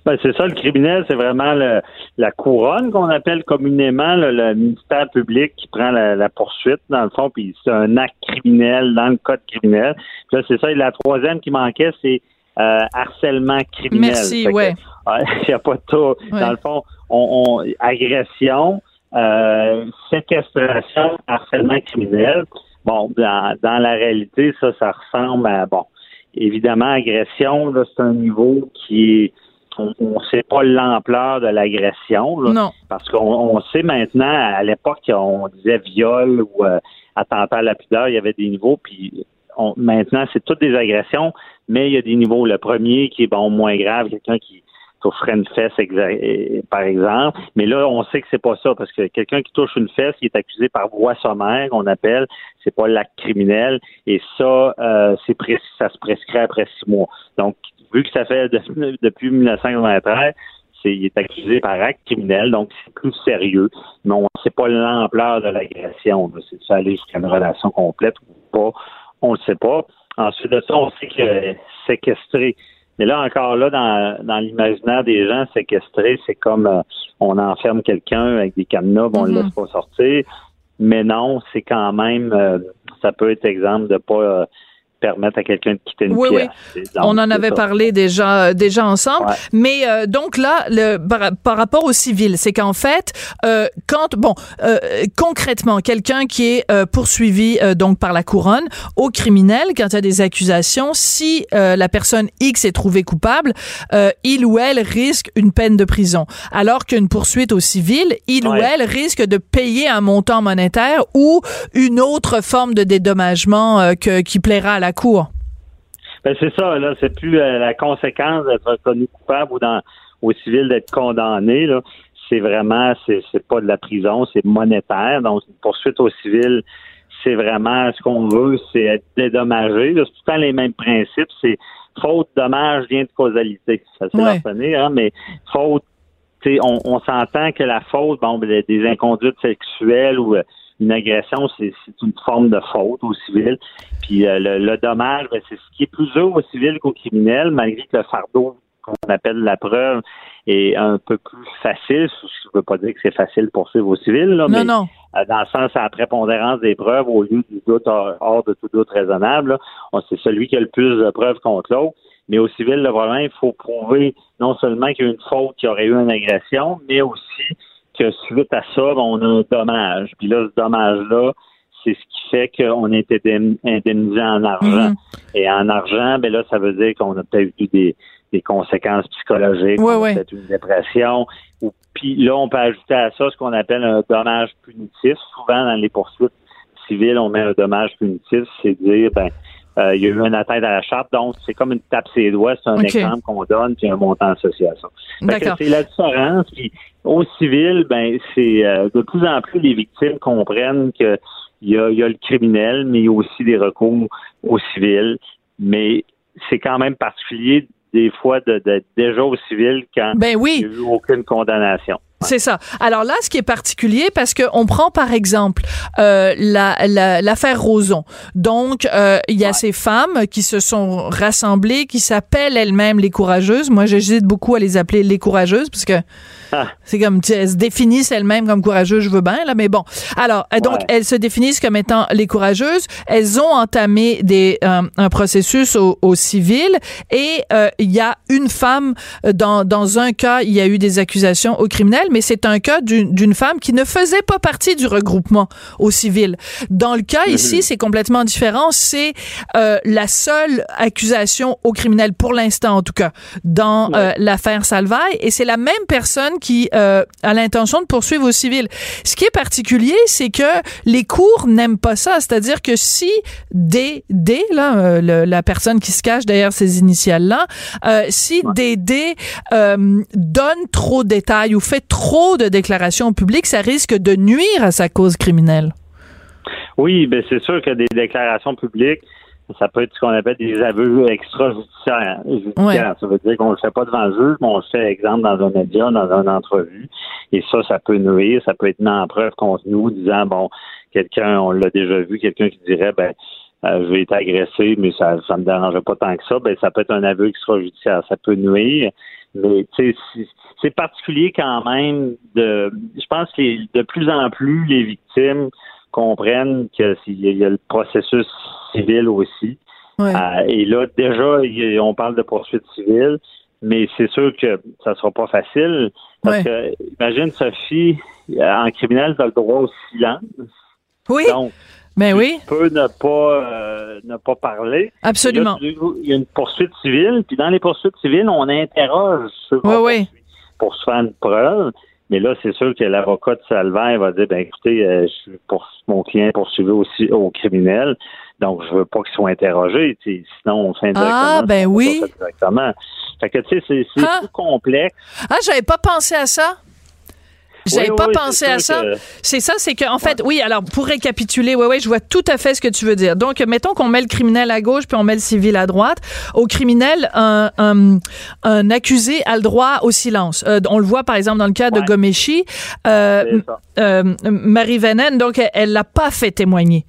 Ben, c'est ça, le criminel, c'est vraiment le- la couronne qu'on appelle communément là, le ministère public qui prend la, la poursuite, dans le fond, puis c'est un acte criminel dans le code criminel. Puis là, c'est ça. Et la troisième qui manquait, c'est euh, harcèlement criminel. Merci, ouais. Il n'y a pas de tout. Ouais. Dans le fond, on, on- agression, euh, séquestration, harcèlement criminel. Bon, dans, dans la réalité, ça, ça ressemble à, bon, évidemment, agression, là, c'est un niveau qui est, on ne sait pas l'ampleur de l'agression, Non. parce qu'on on sait maintenant, à l'époque, on disait viol ou euh, attentat à la pudeur, il y avait des niveaux, puis on- maintenant, c'est toutes des agressions, mais il y a des niveaux. Le premier qui est bon moins grave, quelqu'un qui toucherait une fesse, euh, par exemple. Mais là, on sait que c'est pas ça, parce que quelqu'un qui touche une fesse, il est accusé par voie sommaire, qu'on appelle, c'est pas l'acte criminel, et ça, euh, c'est ça se prescrit après six mois. Donc, vu que ça fait de- depuis 1993, c'est, il est accusé par acte criminel, donc c'est plus sérieux. Mais on ne sait pas l'ampleur de l'agression. là. C'est ça aller jusqu'à une relation complète ou pas, on ne le sait pas. Ensuite de ça, on sait que séquestrer. Mais là, encore là, dans, dans l'imaginaire des gens, séquestrer, c'est comme euh, on enferme quelqu'un avec des cadenas, on ne le Mhm. laisse pas sortir. Mais non, c'est quand même, euh, ça peut être exemple de pas euh, permettre à quelqu'un de quitter une Oui, oui. donc, On en avait ça. parlé déjà déjà ensemble, Ouais. mais euh, donc là, le, par, par rapport au civil, c'est qu'en fait, euh, quand bon, euh, concrètement, quelqu'un qui est euh, poursuivi euh, donc par la couronne au criminel, quand il y a des accusations, si euh, la personne X est trouvée coupable, euh, il ou elle risque une peine de prison, alors qu'une poursuite au civil, il ou elle risque de payer un montant monétaire ou une autre forme de dédommagement euh, que, qui plaira à la cour. Ben, c'est ça, là, c'est plus euh, la conséquence d'être reconnu coupable ou dans au civil d'être condamné, là. C'est vraiment, c'est, c'est pas de la prison, c'est monétaire. Donc, une poursuite au civil, c'est vraiment ce qu'on veut, c'est être dédommagé. là. C'est tout le temps les mêmes principes. C'est faute, dommage, lien de causalité. Ça c'est Ouais. hein, mais faute, on, on s'entend que la faute, bon, ben, des inconduites sexuelles ou euh, une agression, c'est, c'est une forme de faute au civil. Puis euh, le, le dommage, ben, c'est ce qui est plus dur au civil qu'au criminel, malgré que le fardeau qu'on appelle la preuve est un peu plus facile. Je ne veux pas dire que c'est facile pour suivre au civil, là, Non, mais non. euh, dans le sens à la prépondérance des preuves au lieu du doute hors, hors de tout doute raisonnable. C'est celui qui a le plus de preuves contre l'autre. Mais au civil, le problème, il faut prouver non seulement qu'il y a eu une faute, qu'il y aurait eu une agression, mais aussi que suite à ça, ben, on a un dommage. Puis là, ce dommage-là, c'est ce qui fait qu'on est indemn- indemnisé en argent. Mhm. Et en argent, ben là, ça veut dire qu'on a peut-être eu des, des conséquences psychologiques, Ouais, peut-être une dépression. Ou, puis là, on peut ajouter à ça ce qu'on appelle un dommage punitif. Souvent, dans les poursuites civiles, on met un dommage punitif, c'est dire, ben, euh, il y a eu une atteinte à la charte, donc c'est comme une tape ses doigts, c'est un exemple qu'on donne, puis un montant associé à ça. C'est la différence. Puis au civil, ben c'est euh, de plus en plus les victimes comprennent que il y a, il y a le criminel, mais il y a aussi des recours au civil. Mais c'est quand même particulier des fois de, de- déjà au civil quand Ben oui. il n'y a eu aucune condamnation. C'est ça. Alors là, ce qui est particulier, parce que on prend par exemple euh, la, la- l'affaire Roson. Donc, euh, il y a ces femmes qui se sont rassemblées, qui s'appellent elles-mêmes les courageuses. Moi, j'hésite beaucoup à les appeler les courageuses, parce que Ah. c'est comme elles se définissent elles-mêmes comme courageuses. Je veux bien là, mais bon. Alors, euh, donc Ouais. elles se définissent comme étant les courageuses. Elles ont entamé des euh, un processus au, au civil et euh, il y a une femme dans dans un cas, il y a eu des accusations au criminel, mais c'est un cas d'une femme qui ne faisait pas partie du regroupement au civil. Dans le cas ici, c'est complètement différent. C'est euh, la seule accusation au criminel pour l'instant, en tout cas, dans euh, l'affaire Salvaille, et c'est la même personne qui euh, a l'intention de poursuivre au civil. Ce qui est particulier, c'est que les cours n'aiment pas ça, c'est-à-dire que si D, D là, euh, le- la personne qui se cache derrière ces initiales-là, euh, si DD euh, donne trop de détails ou fait trop de déclarations publiques, ça risque de nuire à sa cause criminelle. Oui, ben c'est sûr que des déclarations publiques, ça peut être ce qu'on appelle des aveux extrajudiciaires. judiciaires. Ça veut dire qu'on le fait pas devant le juge, mais on le fait, exemple, dans un média, dans une entrevue. Et ça, ça peut nuire, ça peut être mis en preuve contre nous, disant, bon, quelqu'un, on l'a déjà vu, quelqu'un qui dirait, ben, euh, j'ai été agressé, mais ça ça me dérangeait pas tant que ça, ben ça peut être un aveu extrajudiciaire, ça peut nuire. Mais tu sais, c'est particulier quand même de je pense que de plus en plus les victimes comprennent qu'il y a le processus civil aussi. Euh, et là, déjà, on parle de poursuite civile, mais c'est sûr que ça sera pas facile. Parce que, imagine, Sophie, en criminel, tu as le droit au silence. Oui. Donc, mais ben oui. Tu peux ne pas, euh, ne pas parler. Absolument. il y a une poursuite civile, puis dans les poursuites civiles, on interroge sur oui, pour se faire une preuve. Mais là, c'est sûr que l'avocat de Salvaire va dire, ben écoutez, euh, je suis pour mon client poursuivi aussi au criminel, donc je veux pas qu'il soit interrogé. Sinon, on fait indirectement. Ah, ben oui. Directement. Fait que tu sais, c'est ah. plus complexe. Ah, j'avais pas pensé à ça. J'avais pas pensé à ça. C'est ça, c'est que en fait, oui. Alors pour récapituler, ouais, ouais, je vois tout à fait ce que tu veux dire. Donc, mettons qu'on met le criminel à gauche puis on met le civil à droite. Au criminel, un, un, accusé a le droit au silence. Euh, on le voit par exemple dans le cas de Gomeshi, euh, euh, Marie Venen. Donc, elle l'a pas fait témoigner.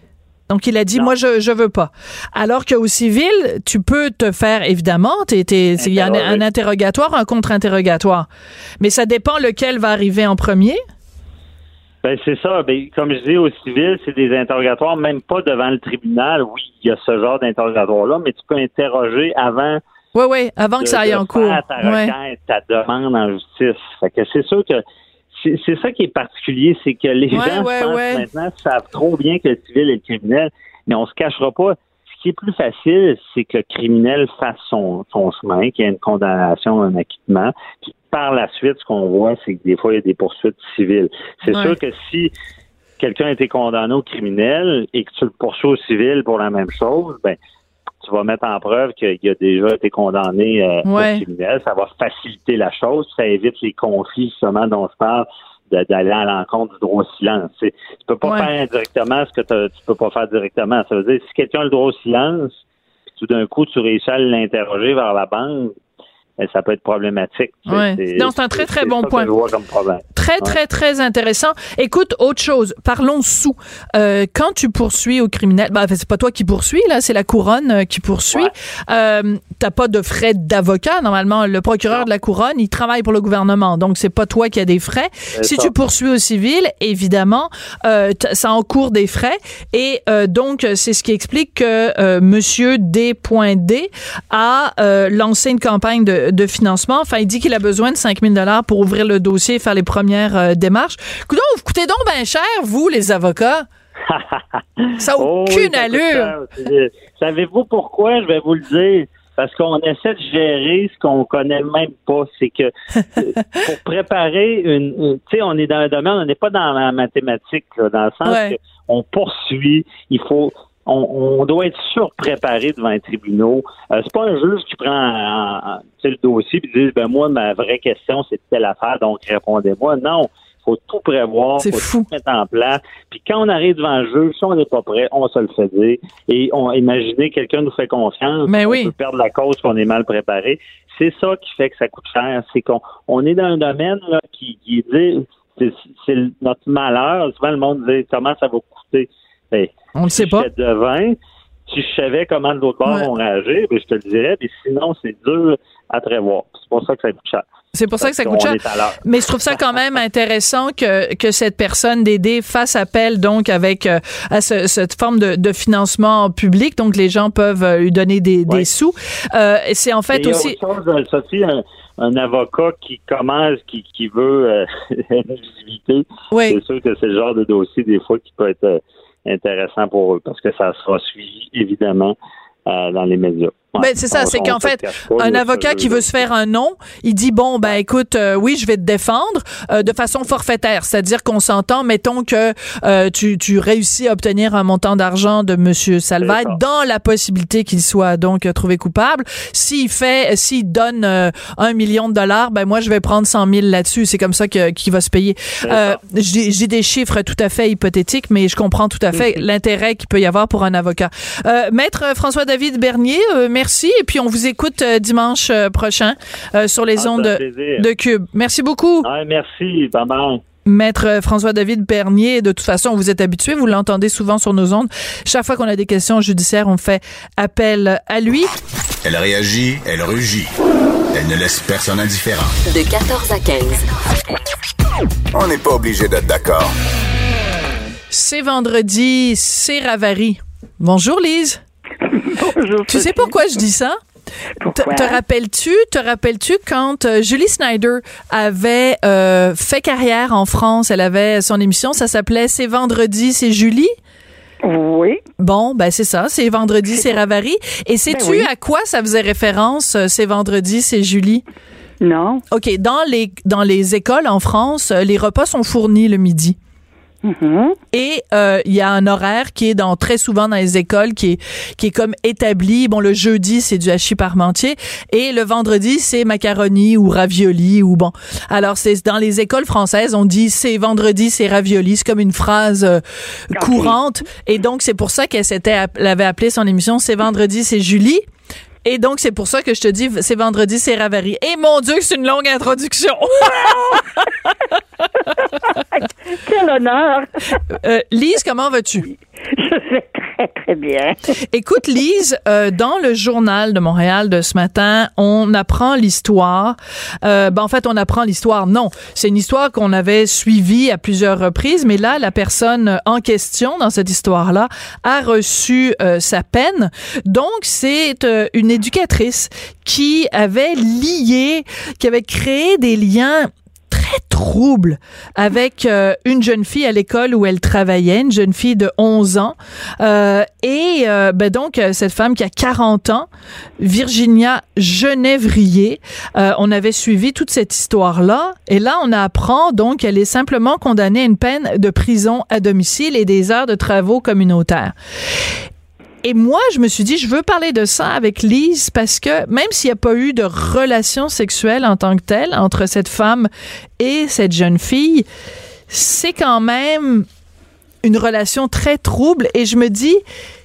Donc, il a dit, moi, je, je veux pas. Alors qu'au civil, tu peux te faire, évidemment, il y a un, interrogatoire, un contre-interrogatoire. Mais ça dépend lequel va arriver en premier. Ben, c'est ça. Ben, comme je dis, au civil, c'est des interrogatoires, même pas devant le tribunal. Oui, il y a ce genre d'interrogatoire-là, mais tu peux interroger avant. Oui, oui, avant que ça aille en cours. Ta requête, ta demande en justice. Fait que c'est sûr que c'est ça qui est particulier, c'est que les gens, maintenant, savent trop bien que le civil est le criminel, mais on se cachera pas. Ce qui est plus facile, c'est que le criminel fasse son, son chemin, qu'il y ait une condamnation, un acquittement. Puis par la suite, ce qu'on voit, c'est que des fois, il y a des poursuites civiles. C'est sûr que si quelqu'un a été condamné au criminel et que tu le poursuis au civil pour la même chose, ben tu vas mettre en preuve qu'il a déjà été condamné euh, au criminel. Ça va faciliter la chose. Ça évite les conflits, justement, dont je parle, d'aller à l'encontre du droit au silence. Tu peux pas faire indirectement ce que tu peux pas faire directement. Ça veut dire, si quelqu'un a le droit au silence, puis tout d'un coup, tu réussis à l'interroger vers la banque, ça peut être problématique. Non, c'est un très, très bon point. Très, très, très intéressant. Écoute, autre chose, parlons sous. Euh, quand tu poursuis au criminel, ben, c'est pas toi qui poursuis, là, c'est la couronne euh, qui poursuit. Euh, T'as pas de frais d'avocat. Normalement, le procureur de la couronne, il travaille pour le gouvernement, donc c'est pas toi qui as des frais. Si tu poursuis au civil, évidemment, euh, ça encourt des frais. Et euh, donc, c'est ce qui explique que euh, Monsieur D.D a euh, lancé une campagne de de, financement. Enfin, il dit qu'il a besoin de 5 000 pour ouvrir le dossier et faire les premières euh, démarches. Coudon, vous coûtez donc bien cher, vous, les avocats. ça n'a oh aucune allure. Savez-vous pourquoi? Je vais vous le dire. Parce qu'on essaie de gérer ce qu'on connaît même pas. C'est que pour préparer une, tu sais, on est dans un domaine, on n'est pas dans la mathématique, dans le sens qu'on poursuit, il faut on, doit être surpréparé devant les tribunaux. Euh, c'est pas un juge qui prend le dossier et dit ben moi ma vraie question c'est telle affaire donc répondez-moi. Non, il faut tout prévoir, faut fou. tout mettre en place. Puis quand on arrive devant le juge, si on n'est pas prêt, on se le fait dire. Et on imaginez quelqu'un nous fait confiance, Mais on oui. peut perdre la cause qu'on est mal préparé. C'est ça qui fait que ça coûte cher. C'est qu'on on est dans un domaine là, qui, qui dit c'est notre malheur. Souvent le monde dit comment ça va coûter? Ben, on ne sait pas. de si je savais comment l'autre bord vont réagir, ben, je te le dirais. Mais sinon, c'est dur à prévoir. C'est pour ça que ça coûte cher. C'est pour ça que ça coûte cher. Mais je trouve ça quand même intéressant que, que cette personne d'aider fasse appel donc avec euh, à cette forme de, de, financement public. Donc les gens peuvent euh, lui donner des, des sous. Euh, c'est en fait aussi. Sophie, un, un, avocat qui commence, qui, qui veut euh, visibilité. C'est sûr que c'est le genre de dossier des fois qui peut être intéressant pour eux parce que ça sera suivi évidemment euh, dans les médias. Ben, c'est ça, c'est qu'en fait, un avocat qui veut se faire un nom, il dit bon ben écoute, euh, oui, je vais te défendre euh, de façon forfaitaire, c'est-à-dire qu'on s'entend, mettons que euh, tu, tu réussis à obtenir un montant d'argent de Monsieur Salvat dans la possibilité qu'il soit donc trouvé coupable. S'il fait, s'il donne euh, un million de dollars, ben moi je vais prendre 100 000 là-dessus. C'est comme ça que qu'il va se payer. Euh, J'ai des chiffres tout à fait hypothétiques, mais je comprends tout à fait l'intérêt qu'il peut y avoir pour un avocat. Euh, Maître François-David Bernier, euh, merci. Et puis, on vous écoute euh, dimanche euh, prochain euh, sur les Ah, ondes de, Cube. Merci beaucoup, Ouais, merci, bye bye. Maître François-David Bernier. De toute façon, vous êtes habitué, vous l'entendez souvent sur nos ondes. Chaque fois qu'on a des questions judiciaires, on fait appel à lui. Elle réagit, elle rugit. Elle ne laisse personne indifférent. De 14 à 15. On n'est pas obligé d'être d'accord. C'est vendredi, c'est Ravary. Bonjour, Lise. Bonjour, Tu sais pourquoi je dis ça? Te, Pourquoi? te rappelles-tu, te rappelles-tu quand euh, Julie Snyder avait euh, fait carrière en France, elle avait son émission, ça s'appelait C'est vendredi, c'est Julie? Oui. Bon, ben c'est ça, c'est vendredi, c'est Ravary. Et sais-tu Ben oui. à quoi ça faisait référence, euh, c'est vendredi, c'est Julie? Non. OK, dans les, dans les écoles en France, les repas sont fournis le midi. Mhm. Et euh, il y a un horaire qui est dans très souvent dans les écoles qui est qui est comme établi. Bon, le jeudi c'est du hachis parmentier et le vendredi c'est macaroni ou ravioli ou bon. Alors c'est dans les écoles françaises on dit c'est vendredi c'est ravioli. C'est comme une phrase euh, courante et donc c'est pour ça qu'elle s'était elle avait appelé son émission c'est vendredi c'est Julie. Et donc, c'est pour ça que je te dis, c'est vendredi, c'est Ravary. Et mon Dieu, c'est une longue introduction. Quel honneur. Euh, Lise, comment vas-tu? Je vais très, très bien. Écoute, Lise, euh, dans le journal de Montréal de ce matin, on apprend l'histoire. Euh, ben, en fait, on apprend l'histoire. Non, c'est une histoire qu'on avait suivie à plusieurs reprises, mais là, la personne en question dans cette histoire-là a reçu euh, sa peine. Donc, c'est euh, une éducatrice qui avait lié, qui avait créé des liens très trouble avec euh, une jeune fille à l'école où elle travaillait, une jeune fille de 11 ans. Euh, et euh, ben donc, euh, cette femme qui a 40 ans, Virginia Genèvrier, euh, on avait suivi toute cette histoire-là. Et là, on apprend donc qu'elle est simplement condamnée à une peine de prison à domicile et des heures de travaux communautaires. Et moi, je me suis dit, je veux parler de ça avec Lise parce que même s'il n'y a pas eu de relation sexuelle en tant que telle entre cette femme et cette jeune fille, c'est quand même une relation très trouble. Et je me dis,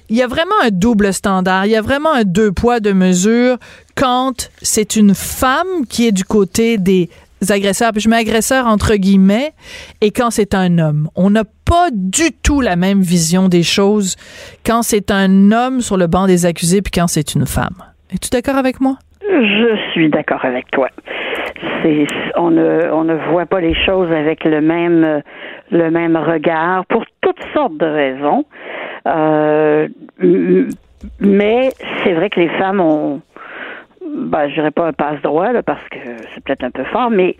il y a vraiment un double standard, il y a vraiment un deux poids, deux mesures quand c'est une femme qui est du côté des agresseurs, puis je mets agresseur entre guillemets, et quand c'est un homme. On n'a pas du tout la même vision des choses quand c'est un homme sur le banc des accusés, puis quand c'est une femme. Es-tu d'accord avec moi? Je suis d'accord avec toi. On ne, voit pas les choses avec le même, regard pour toutes sortes de raisons. Euh, mais c'est vrai que les femmes ont, ben, je dirais pas un passe-droit, parce que c'est peut-être un peu fort, mais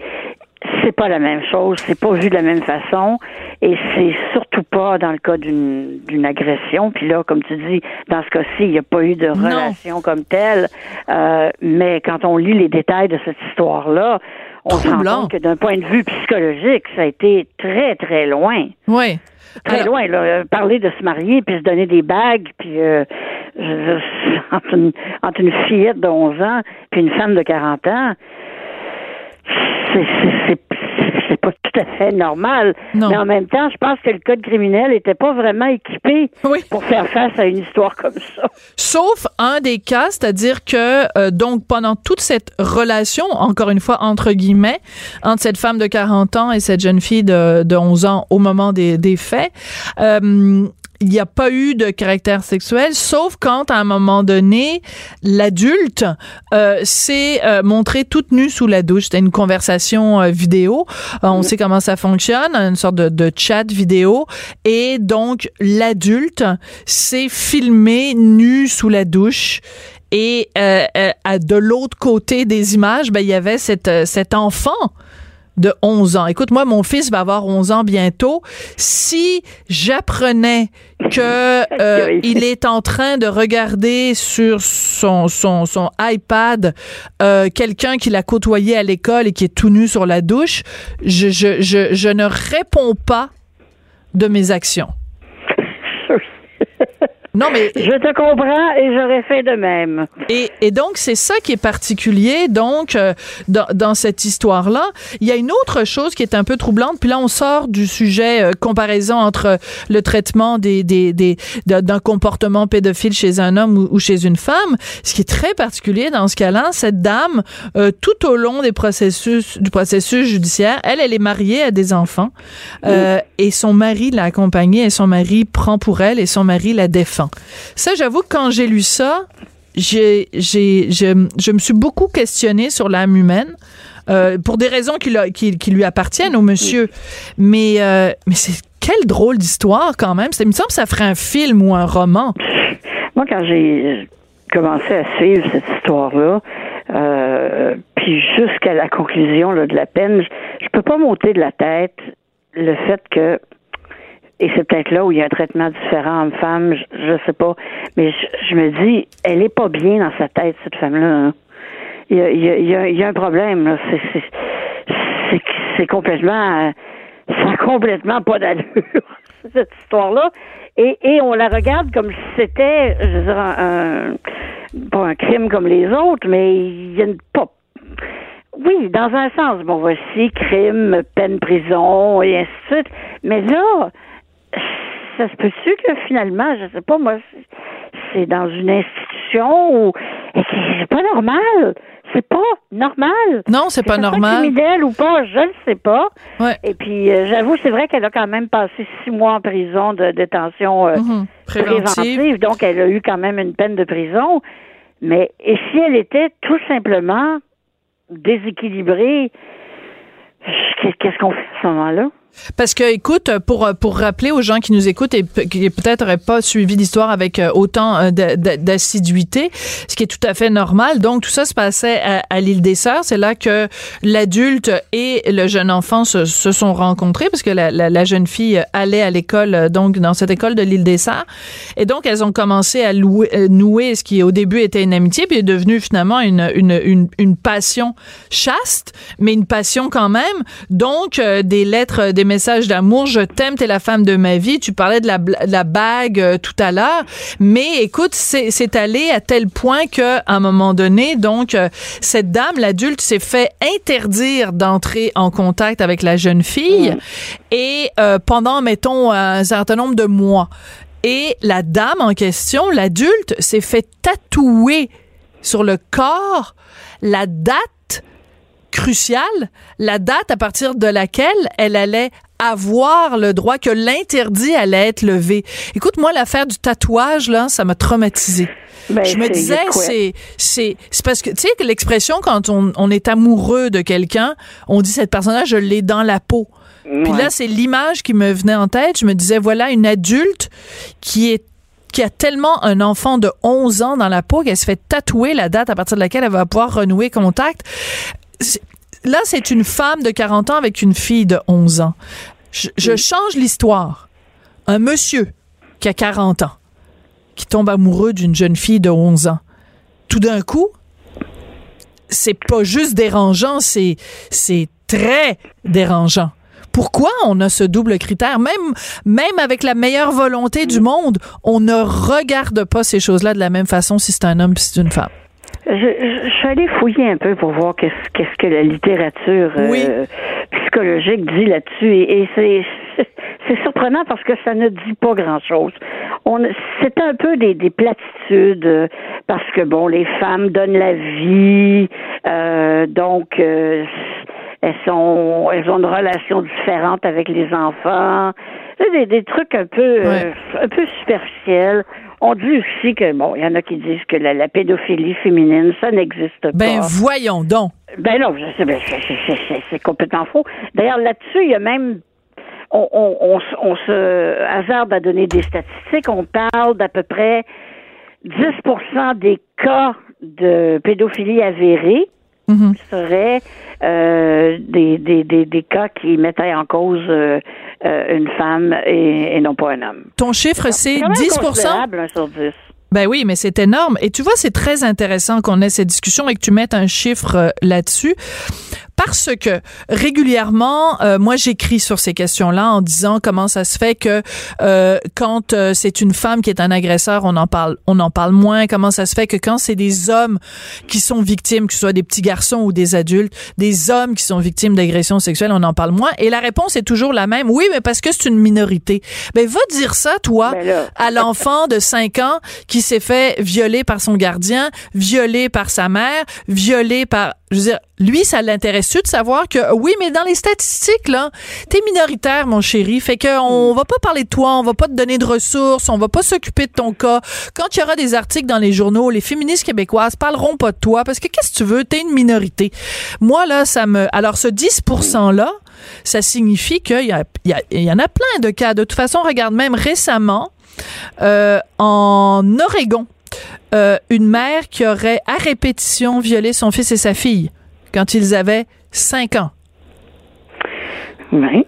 c'est pas la même chose, c'est pas vu de la même façon, et c'est surtout pas dans le cas d'une d'une agression. Puis là, comme tu dis, dans ce cas-ci, il n'y a pas eu de Non. relation comme telle, euh, mais quand on lit les détails de cette histoire-là, on se rend compte que d'un point de vue psychologique, ça a été très, très loin. Oui. Très Alors- loin, là. Euh, Parler de se marier, puis se donner des bagues, puis euh, je entre, une, entre une fillette de 11 ans puis une femme de 40 ans, c'est- c'est- pas tout à fait normal. Non. Mais en même temps, je pense que le code criminel n'était pas vraiment équipé Oui. pour faire face à une histoire comme ça. Sauf un des cas, c'est-à-dire que euh, donc pendant toute cette relation, encore une fois entre guillemets, entre cette femme de 40 ans et cette jeune fille de, de 11 ans au moment des, des faits, euh, il n'y a pas eu de caractère sexuel, sauf quand, à un moment donné, l'adulte euh, s'est euh, montré toute nue sous la douche. C'était une conversation euh, vidéo. Euh, on sait comment ça fonctionne, une sorte de, de chat vidéo. Et donc, l'adulte s'est filmé nu sous la douche. Et à de l'autre côté des images, ben, il y avait cette, cet enfant de 11 ans. Écoute, moi, mon fils va avoir 11 ans bientôt. Si j'apprenais que euh, il est en train de regarder sur son son, son iPad euh, quelqu'un qui l'a côtoyé à l'école et qui est tout nu sur la douche, je, je, je, je ne réponds pas de mes actions. Non, mais. Je te comprends et j'aurais fait de même. Et, et donc, c'est ça qui est particulier, donc, euh, dans, dans, cette histoire-là. Il y a une autre chose qui est un peu troublante, puis là, on sort du sujet euh, comparaison entre le traitement des, des, des, d'un comportement pédophile chez un homme ou, ou, chez une femme. Ce qui est très particulier dans ce cas-là, cette dame, euh, tout au long des processus, du processus judiciaire, elle, elle est mariée à des enfants, euh, et son mari l'a accompagnée, et son mari prend pour elle, et son mari la défend. Ça, j'avoue que quand j'ai lu ça, j'ai, j'ai, je, je me suis beaucoup questionnée sur l'âme humaine. Euh, pour des raisons qui, qui, qui, lui appartiennent au monsieur. Mais, euh, mais c'est quelle drôle d'histoire quand même. Ça, il me semble que ça ferait un film ou un roman. Moi, quand j'ai commencé à suivre cette histoire-là, euh, puis jusqu'à la conclusion là, de la peine, je, je peux pas monter de la tête le fait que et c'est peut-être là où il y a un traitement différent homme-femme, je, je, sais pas. Mais je, me dis, elle est pas bien dans sa tête, cette femme-là. Il, y a, un problème. C'est, complètement, ça a complètement pas d'allure, cette histoire-là. Et, on la regarde comme si c'était, je veux dire, un, pas un crime comme les autres, mais il y a une, pas, oui, dans un sens. Bon, voici crime, peine prison et ainsi de suite. Mais là, ça se peut-tu que finalement, je sais pas, moi, c'est dans une institution où c'est pas normal? C'est pas normal. Non, c'est pas normal. criminel ou pas, je ne sais pas. Ouais. Et puis, euh, j'avoue, c'est vrai qu'elle a quand même passé six mois en prison de détention euh, mmh, préventive. préventive. Donc, elle a eu quand même une peine de prison. Mais et si elle était tout simplement déséquilibrée, qu'est-ce qu'on fait à ce moment-là? Parce que, écoute, pour pour rappeler aux gens qui nous écoutent et qui peut-être n'auraient pas suivi l'histoire avec euh, autant d'assiduité, ce qui est tout à fait normal. Donc, tout ça se passait à, l'île des Sœurs. C'est là que l'adulte et le jeune enfant se, sont rencontrés parce que la, jeune fille allait à l'école, donc dans cette école de l'île des Sœurs. Et donc, elles ont commencé à nouer ce qui au début était une amitié, puis est devenu finalement une, une, une, passion chaste, mais une passion quand même. Donc, euh, des lettres, des messages d'amour. Je t'aime, t'es la femme de ma vie. Tu parlais de la, de la bague euh, tout à l'heure. Mais écoute, c'est allé à tel point que, à un moment donné, donc, euh, cette dame, l'adulte, s'est fait interdire d'entrer en contact avec la jeune fille. Mmh. Et euh, pendant, mettons, un certain nombre de mois. Et la dame en question, l'adulte, s'est fait tatouer sur le corps la date cruciale, la date à partir de laquelle elle allait avoir le droit, que l'interdit allait être levé. Écoute, moi, l'affaire du tatouage, là, ça m'a traumatisé. Ben, je me disais, c'est c'est c'est parce que tu sais que l'expression quand on, on est amoureux de quelqu'un, on dit cette personne-là, je l'ai dans la peau. Ouais. Puis là, c'est l'image qui me venait en tête. Je me disais, voilà une adulte qui est qui a tellement un enfant de 11 ans dans la peau qu'elle se fait tatouer la date à partir de laquelle elle va pouvoir renouer contact là, c'est une femme de 40 ans avec une fille de 11 ans. Je, je change l'histoire. Un monsieur qui a 40 ans, qui tombe amoureux d'une jeune fille de 11 ans. Tout d'un coup, c'est pas juste dérangeant, c'est, c'est très dérangeant. Pourquoi on a ce double critère? Même, même avec la meilleure volonté du monde, on ne regarde pas ces choses-là de la même façon si c'est un homme si c'est une femme. Je, je, je, suis allée fouiller un peu pour voir qu'est-ce qu'est-ce que la littérature oui. euh, psychologique dit là-dessus et, et c'est c'est surprenant parce que ça ne dit pas grand-chose. On c'est un peu des, des platitudes euh, parce que bon les femmes donnent la vie euh, donc euh, elles sont elles ont une relation différente avec les enfants des, des trucs un peu ouais. un peu superficiels on dit aussi que, bon, il y en a qui disent que la, la pédophilie féminine, ça n'existe pas. Ben, voyons donc. Ben non, ben, c'est complètement faux. D'ailleurs, là-dessus, il y a même on, on, on, on, se hasarde à donner des statistiques. On parle d'à peu près 10% des cas de pédophilie avérée Mhm. seraient euh, des, des, des, des cas qui mettaient en cause euh, euh, une femme et, et non pas un homme. Ton chiffre, c'est quand même 10 considérable, un sur dix. Ben oui, mais c'est énorme. Et tu vois, c'est très intéressant qu'on ait cette discussion et que tu mettes un chiffre euh, là-dessus. Parce que régulièrement, euh, moi j'écris sur ces questions-là en disant comment ça se fait que euh, quand euh, c'est une femme qui est un agresseur, on en parle, on en parle moins. Comment ça se fait que quand c'est des hommes qui sont victimes, que ce soit des petits garçons ou des adultes, des hommes qui sont victimes d'agressions sexuelles, on en parle moins. Et la réponse est toujours la même. Oui, mais parce que c'est une minorité. Ben va dire ça, toi, Ben à l'enfant de 5 ans qui s'est fait violer par son gardien, violé par sa mère, violé par je veux dire, lui, ça l'intéresse-tu de savoir que, oui, mais dans les statistiques, là, t'es minoritaire, mon chéri. Fait que on va pas parler de toi, on va pas te donner de ressources, on va pas s'occuper de ton cas. Quand il y aura des articles dans les journaux, les féministes québécoises parleront pas de toi parce que qu'est-ce que tu veux? T'es une minorité. Moi, là, ça me, alors ce 10%-là, ça signifie qu'il y, a- il y, a- il y en a plein de cas. De toute façon, regarde même récemment, euh, en Oregon, euh, une mère qui aurait à répétition violé son fils et sa fille quand ils avaient 5 ans. Oui.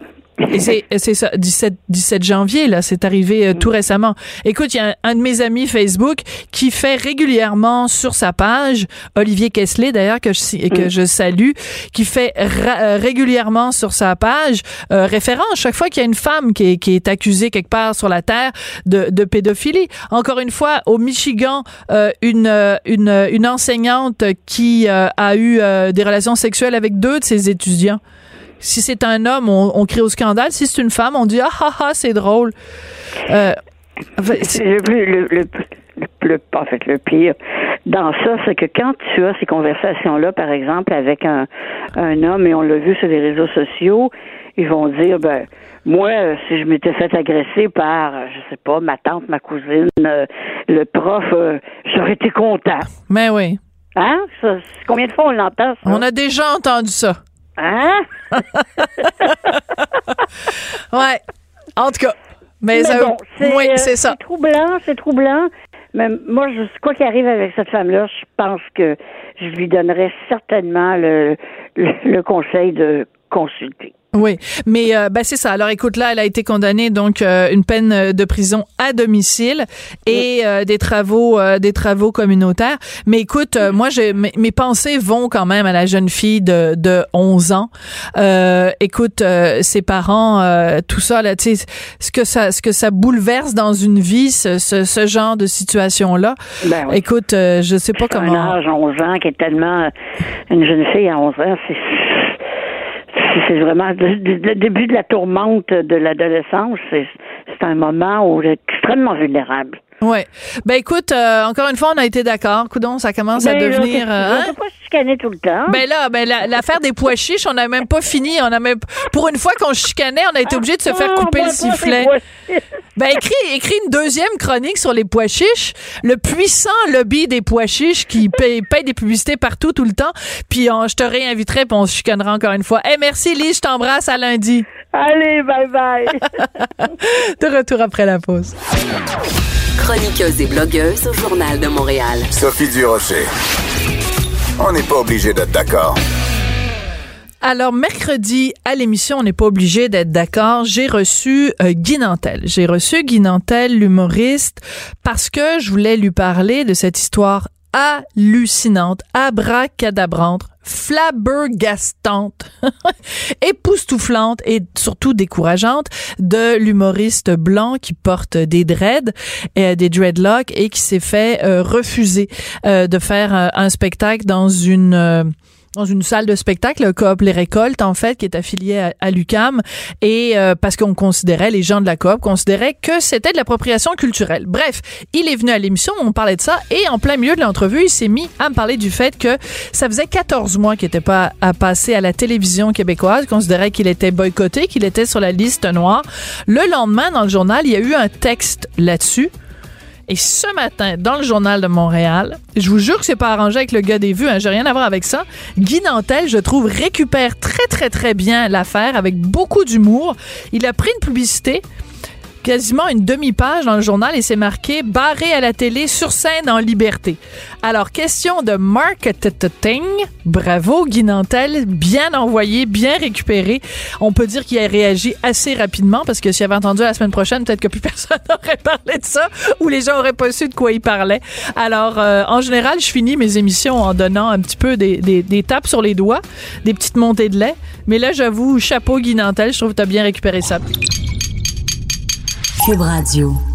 Et c'est, c'est ça, 17, 17 janvier, là, c'est arrivé euh, tout récemment. Écoute, il y a un, un de mes amis Facebook qui fait régulièrement sur sa page, Olivier Kessler d'ailleurs, que je, que je salue, qui fait euh, régulièrement sur sa page euh, référence chaque fois qu'il y a une femme qui est, qui est accusée quelque part sur la terre de, de pédophilie. Encore une fois, au Michigan, euh, une, euh, une, une enseignante qui euh, a eu euh, des relations sexuelles avec deux de ses étudiants. Si c'est un homme, on, on crie au scandale. Si c'est une femme, on dit ah ah ah, c'est drôle. Euh, Le, plus- le, le, le, le- en fait, le pire dans ça, c'est que quand tu as ces conversations-là, par exemple, avec un, un homme, et on l'a vu sur les réseaux sociaux, ils vont dire, ben, moi, si je m'étais fait agresser par, je sais pas, ma tante, ma cousine, euh, le prof, euh, j'aurais été content. mais oui, Hein? Ça, combien de fois on l'entend, ça? on a déjà entendu ça. Hein? Ouais. En tout cas, mais, oui, euh, c'est ça. C'est troublant, c'est troublant. Mais moi, je, quoi qu'il arrive avec cette femme-là, je pense que je lui donnerais certainement le, le, le conseil de consulter. Oui, mais euh, ben c'est ça. Alors écoute, là, elle a été condamnée donc euh, une peine euh, de prison à domicile et euh, des travaux, euh, des travaux communautaires. Mais écoute, euh, moi, j'ai, mes, pensées vont quand même à la jeune fille de, de 11 ans. Euh, écoute, euh, ses parents, euh, tout ça là, tu sais, ce que ça, ce que ça bouleverse dans une vie, ce, ce, ce genre de situation là. Ben oui. Écoute, euh, je sais pas Un comment. âge, 11 ans, qui est tellement... Une jeune fille à 11 ans, c'est... C'est vraiment le, début de la tourmente de l'adolescence. C'est c'est un moment où est extrêmement vulnérable. Ouais. Ben écoute, euh, encore une fois, on a été d'accord. Coudon, ça commence à Ben, devenir. euh, hein? Pas chicaner tout le temps. Ben là, ben la- l'affaire des pois chiches, on n'a même pas fini. On a même pour une fois qu'on chicanait, on a été obligé de se faire Ah, couper moi, le sifflet. Ben écris, écris une deuxième chronique sur les pois chiches, le puissant lobby des pois chiches qui paye, paye des publicités partout tout le temps. Puis on- je te réinviterai, puis on se chicanera encore une fois. Eh merci Lise, je t'embrasse à lundi. Allez, bye bye. De retour après la pause. Chroniqueuse et blogueuse au Journal de Montréal. Sophie Durocher. On n'est pas obligé d'être d'accord. Alors, mercredi, à l'émission, on n'est pas obligé d'être d'accord. J'ai reçu euh, Guy Nantel. J'ai reçu Guy Nantel, l'humoriste, parce que je voulais lui parler de cette histoire hallucinante, abracadabrante, flabbergastante, époustouflante et surtout décourageante de l'humoriste blanc qui porte des dreads, euh, des dreadlocks et qui s'est fait euh, refuser euh, de faire un spectacle dans une dans une salle de spectacle, le Coop Les Récoltes, en fait, qui est affilié à, à l'UCAM, et euh, parce qu'on considérait, les gens de la Coop considéraient que c'était de l'appropriation culturelle. Bref, il est venu à l'émission, on parlait de ça, et en plein milieu de l'entrevue, il s'est mis à me parler du fait que ça faisait 14 mois qu'il n'était pas à passer à la télévision québécoise, considérait qu'il était boycotté, qu'il était sur la liste noire. Le lendemain, dans le journal, il y a eu un texte là-dessus. Et ce matin, dans le journal de Montréal, je vous jure que c'est pas arrangé avec le gars des vues, hein, j'ai rien à voir avec ça. Guy Nantel, je trouve, récupère très très très bien l'affaire avec beaucoup d'humour. Il a pris une publicité quasiment une demi-page dans le journal et c'est marqué barré à la télé sur scène en liberté. Alors, question de marketing. Bravo, Guy Nantel. Bien envoyé, bien récupéré. On peut dire qu'il a réagi assez rapidement parce que s'il avait entendu la semaine prochaine, peut-être que plus personne n'aurait parlé de ça ou les gens auraient pas su de quoi il parlait. Alors, euh, en général, je finis mes émissions en donnant un petit peu des, des, des tapes sur les doigts, des petites montées de lait. Mais là, j'avoue, chapeau Guy Nantel, je trouve que tu as bien récupéré ça. Cube Radio.